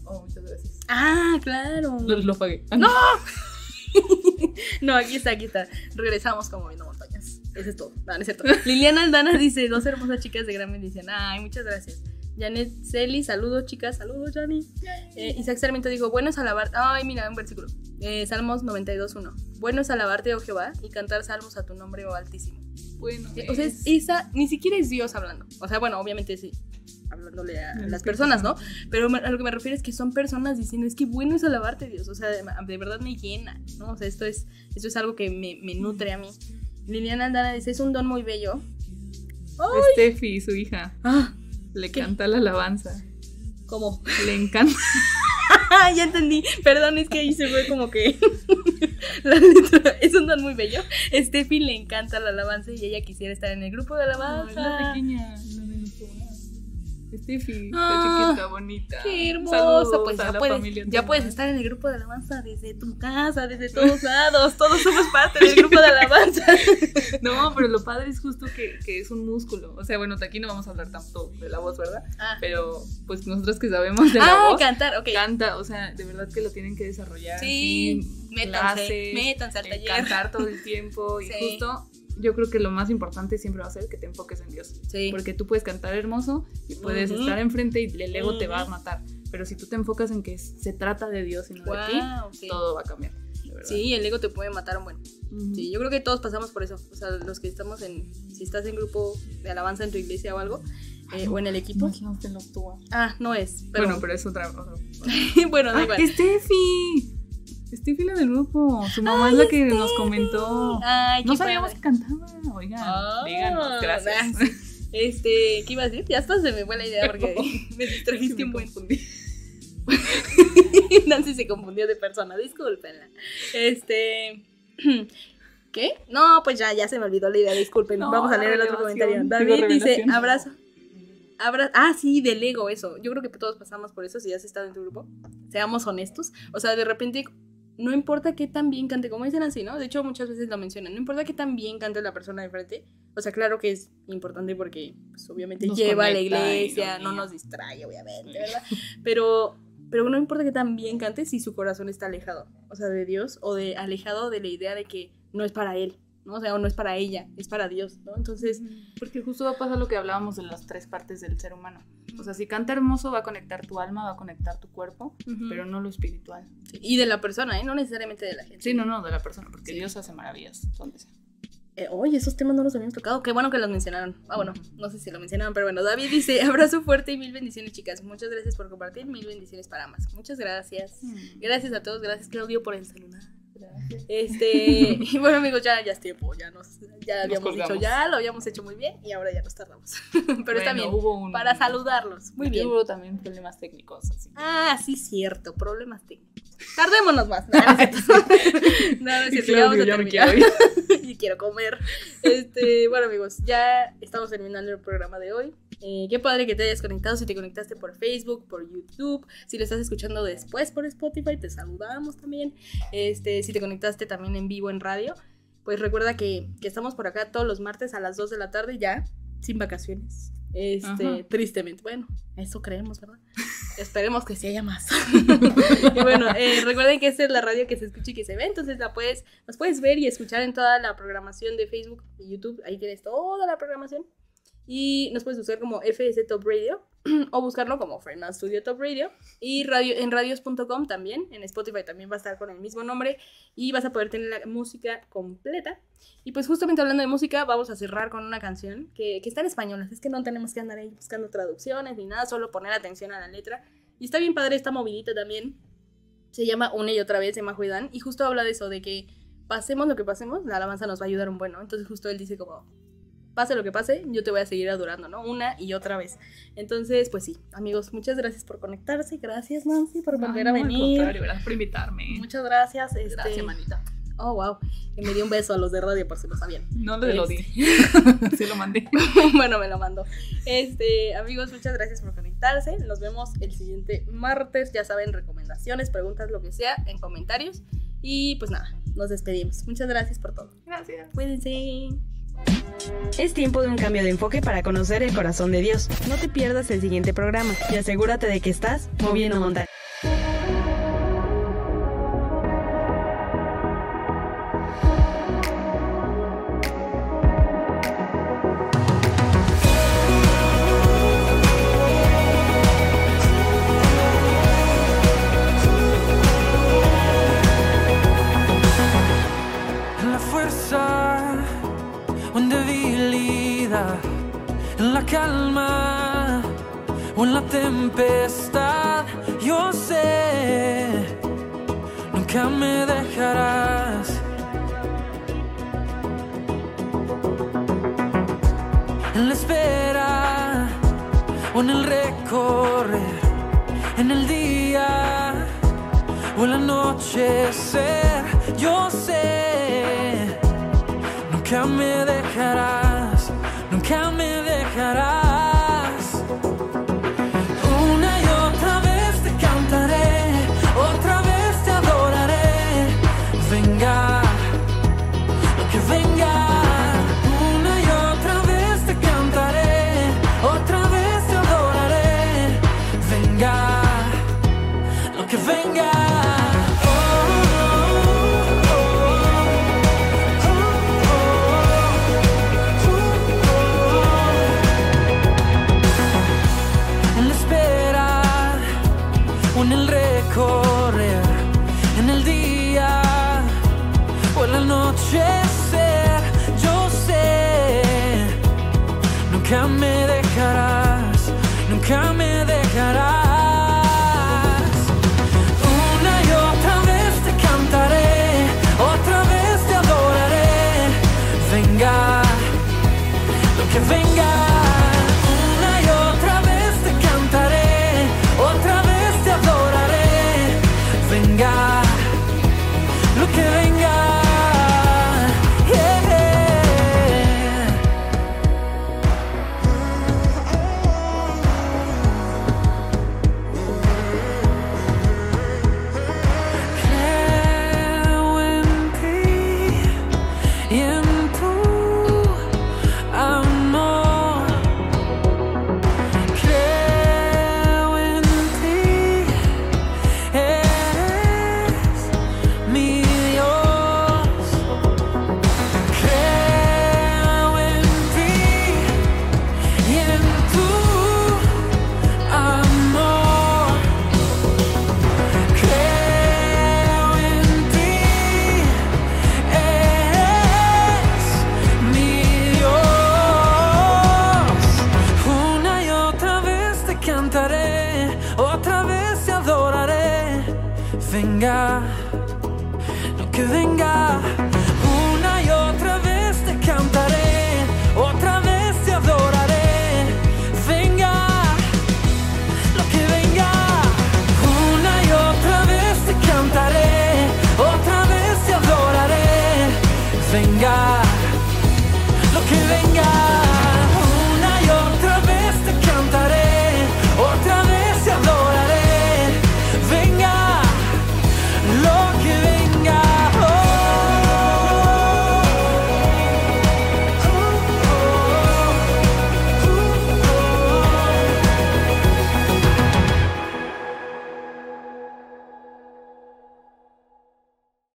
Oh, muchas gracias. Ah, claro. Lo, lo pagué. ¡No! no, aquí está, aquí está. Regresamos como viendo montañas. Eso es todo. No, no es cierto. Liliana Aldana dice: Dos hermosas chicas de gran bendición. Ay, muchas gracias. Janet Celi, saludos chicas, saludos Jani. Eh, Isaac Sarmiento dijo, bueno es alabar, ay mira, un versículo, eh, Salmos 92.1, bueno es alabarte, oh Jehová, y cantar salmos a tu nombre, oh Altísimo. Bueno. Eh, o sea, esa ni siquiera es Dios hablando, o sea, bueno, obviamente sí, hablándole a las personas, ¿no? Pero a lo que me refiero es que son personas diciendo, es que bueno es alabarte, Dios, o sea, de, verdad me llena, ¿no? O sea, esto es, esto es algo que me, me nutre a mí. Liliana Andana dice, es un don muy bello. Steffi, su hija, ah, le canta la alabanza. ¿Cómo? Le encanta. ya entendí. Perdón, es que ahí se fue como que la letra es un don muy bello. Steffi le encanta la alabanza y ella quisiera estar en el grupo de alabanza. la pequeña. Steffi, ah, chiquita, bonita. Qué hermosa. pues ya, puedes, ya puedes estar en el grupo de alabanza desde tu casa, desde todos lados. Todos somos parte del grupo de alabanza. no, pero lo padre es justo que, que, es un músculo. O sea, bueno, aquí no vamos a hablar tanto de la voz, ¿verdad? Ah. Pero pues nosotros que sabemos de la ah, voz. cantar, ok. Canta, o sea, de verdad que lo tienen que desarrollar. Sí, métanse, métanse al taller. Cantar todo el tiempo y justo yo creo que lo más importante siempre va a ser que te enfoques en Dios. Sí. Porque tú puedes cantar hermoso y puedes estar enfrente y el ego te va a matar. Pero si tú te enfocas en que se trata de Dios y no de ti, todo va a cambiar. Sí, el ego te puede matar un buen. Sí, yo creo que todos pasamos por eso. O sea, los que estamos en. Si estás en grupo de alabanza en tu iglesia o algo, eh, o en el equipo. Ah, no es. Bueno, pero es otra. bueno, da igual. ¡Steffi! Steffi la del grupo. Su mamá es la que nos comentó. Ay, no sabíamos que cantaba. Oigan, oh, díganos, gracias. Este, ¿qué iba a decir? Ya hasta se me fue la idea porque me distrajiste un buen. Nancy se confundió de persona, discúlpenla. Este. ¿Qué? No, pues ya, ya se me olvidó la idea, disculpen. Vamos a leer el otro comentario. David dice, abrazo. Abra ah, sí, del ego, eso. Yo creo que todos pasamos por eso si ya has estado en tu grupo. Seamos honestos. O sea, de repente, no importa qué tan bien cante, como dicen así, ¿no? De hecho, muchas veces lo mencionan. No importa qué tan bien cante la persona de frente. O sea, claro que es importante porque, pues, obviamente, lleva a la iglesia, no nos distrae, obviamente, ¿verdad? Pero pero no importa que tan bien cante si su corazón está alejado, o sea, de Dios, o de alejado de la idea de que no es para él, ¿no? O sea, o no es para ella, es para Dios, ¿no? Entonces... Porque justo va a pasar lo que hablábamos de las tres partes del ser humano. O sea, si canta hermoso va a conectar tu alma, va a conectar tu cuerpo, pero no lo espiritual. Y de la persona, ¿eh? No necesariamente de la gente. Sí, no, no, de la persona, porque Dios hace maravillas donde sea. Eh, oye, esos temas no los habíamos tocado. Qué bueno que los mencionaron. Ah, bueno, no sé si lo mencionaron, pero bueno, David dice, abrazo fuerte y mil bendiciones, chicas. Muchas gracias por compartir, mil bendiciones para más. Muchas gracias. Mm. Gracias a todos, gracias Claudio por el celular. Este, y bueno amigos, ya, ya es tiempo, ya nos, ya habíamos dicho ya, lo habíamos hecho muy bien y ahora ya nos tardamos. Pero está bien, para saludarlos. Muy bien. Hubo también problemas técnicos. Así Ah, sí, cierto, problemas técnicos. Tardémonos más. No, no es cierto. ya vamos a terminar. y quiero comer. Este, bueno amigos, ya estamos terminando el programa de hoy. Eh, qué padre que te hayas conectado. Si te conectaste por Facebook, por YouTube, si lo estás escuchando después por Spotify, te saludamos también. Este, si te conectaste también en vivo en radio, pues recuerda que, que estamos por acá todos los martes a las 2 de la tarde ya, sin vacaciones. Este, tristemente. Bueno, eso creemos, ¿verdad? Esperemos que sí haya más. y bueno, eh, recuerden que esta es la radio que se escucha y que se ve, entonces la puedes, nos puedes ver y escuchar en toda la programación de Facebook y YouTube. Ahí tienes toda la programación. Y nos puedes buscar como FS Top Radio o buscarlo como Fernand Studio Top Radio. Y radio, en radios.com también, en Spotify también va a estar con el mismo nombre y vas a poder tener la música completa. Y pues justamente hablando de música, vamos a cerrar con una canción que, que está en español, así es que no tenemos que andar ahí buscando traducciones ni nada, solo poner atención a la letra. Y está bien padre, está movidita también. Se llama Una y otra vez de Majo y justo habla de eso, de que pasemos lo que pasemos, la alabanza nos va a ayudar un bueno. Entonces justo él dice como, pase lo que pase, yo te voy a seguir adorando, ¿no? Una y otra vez. Entonces, pues sí, amigos, muchas gracias por conectarse. Gracias, Nancy, por volver a venir. gracias por invitarme. Muchas gracias. Este... Gracias, manita. Oh, wow. Y me dio un beso a los de radio por si lo sabían. No le lo di. Este. sí lo mandé. bueno, me lo mandó. Este, amigos, muchas gracias por conectarse. Nos vemos el siguiente martes. Ya saben, recomendaciones, preguntas, lo que sea, en comentarios. Y pues nada, nos despedimos. Muchas gracias por todo. Gracias. Cuídense. Es tiempo de un cambio de enfoque para conocer el corazón de Dios. No te pierdas el siguiente programa y asegúrate de que estás moviendo montañas.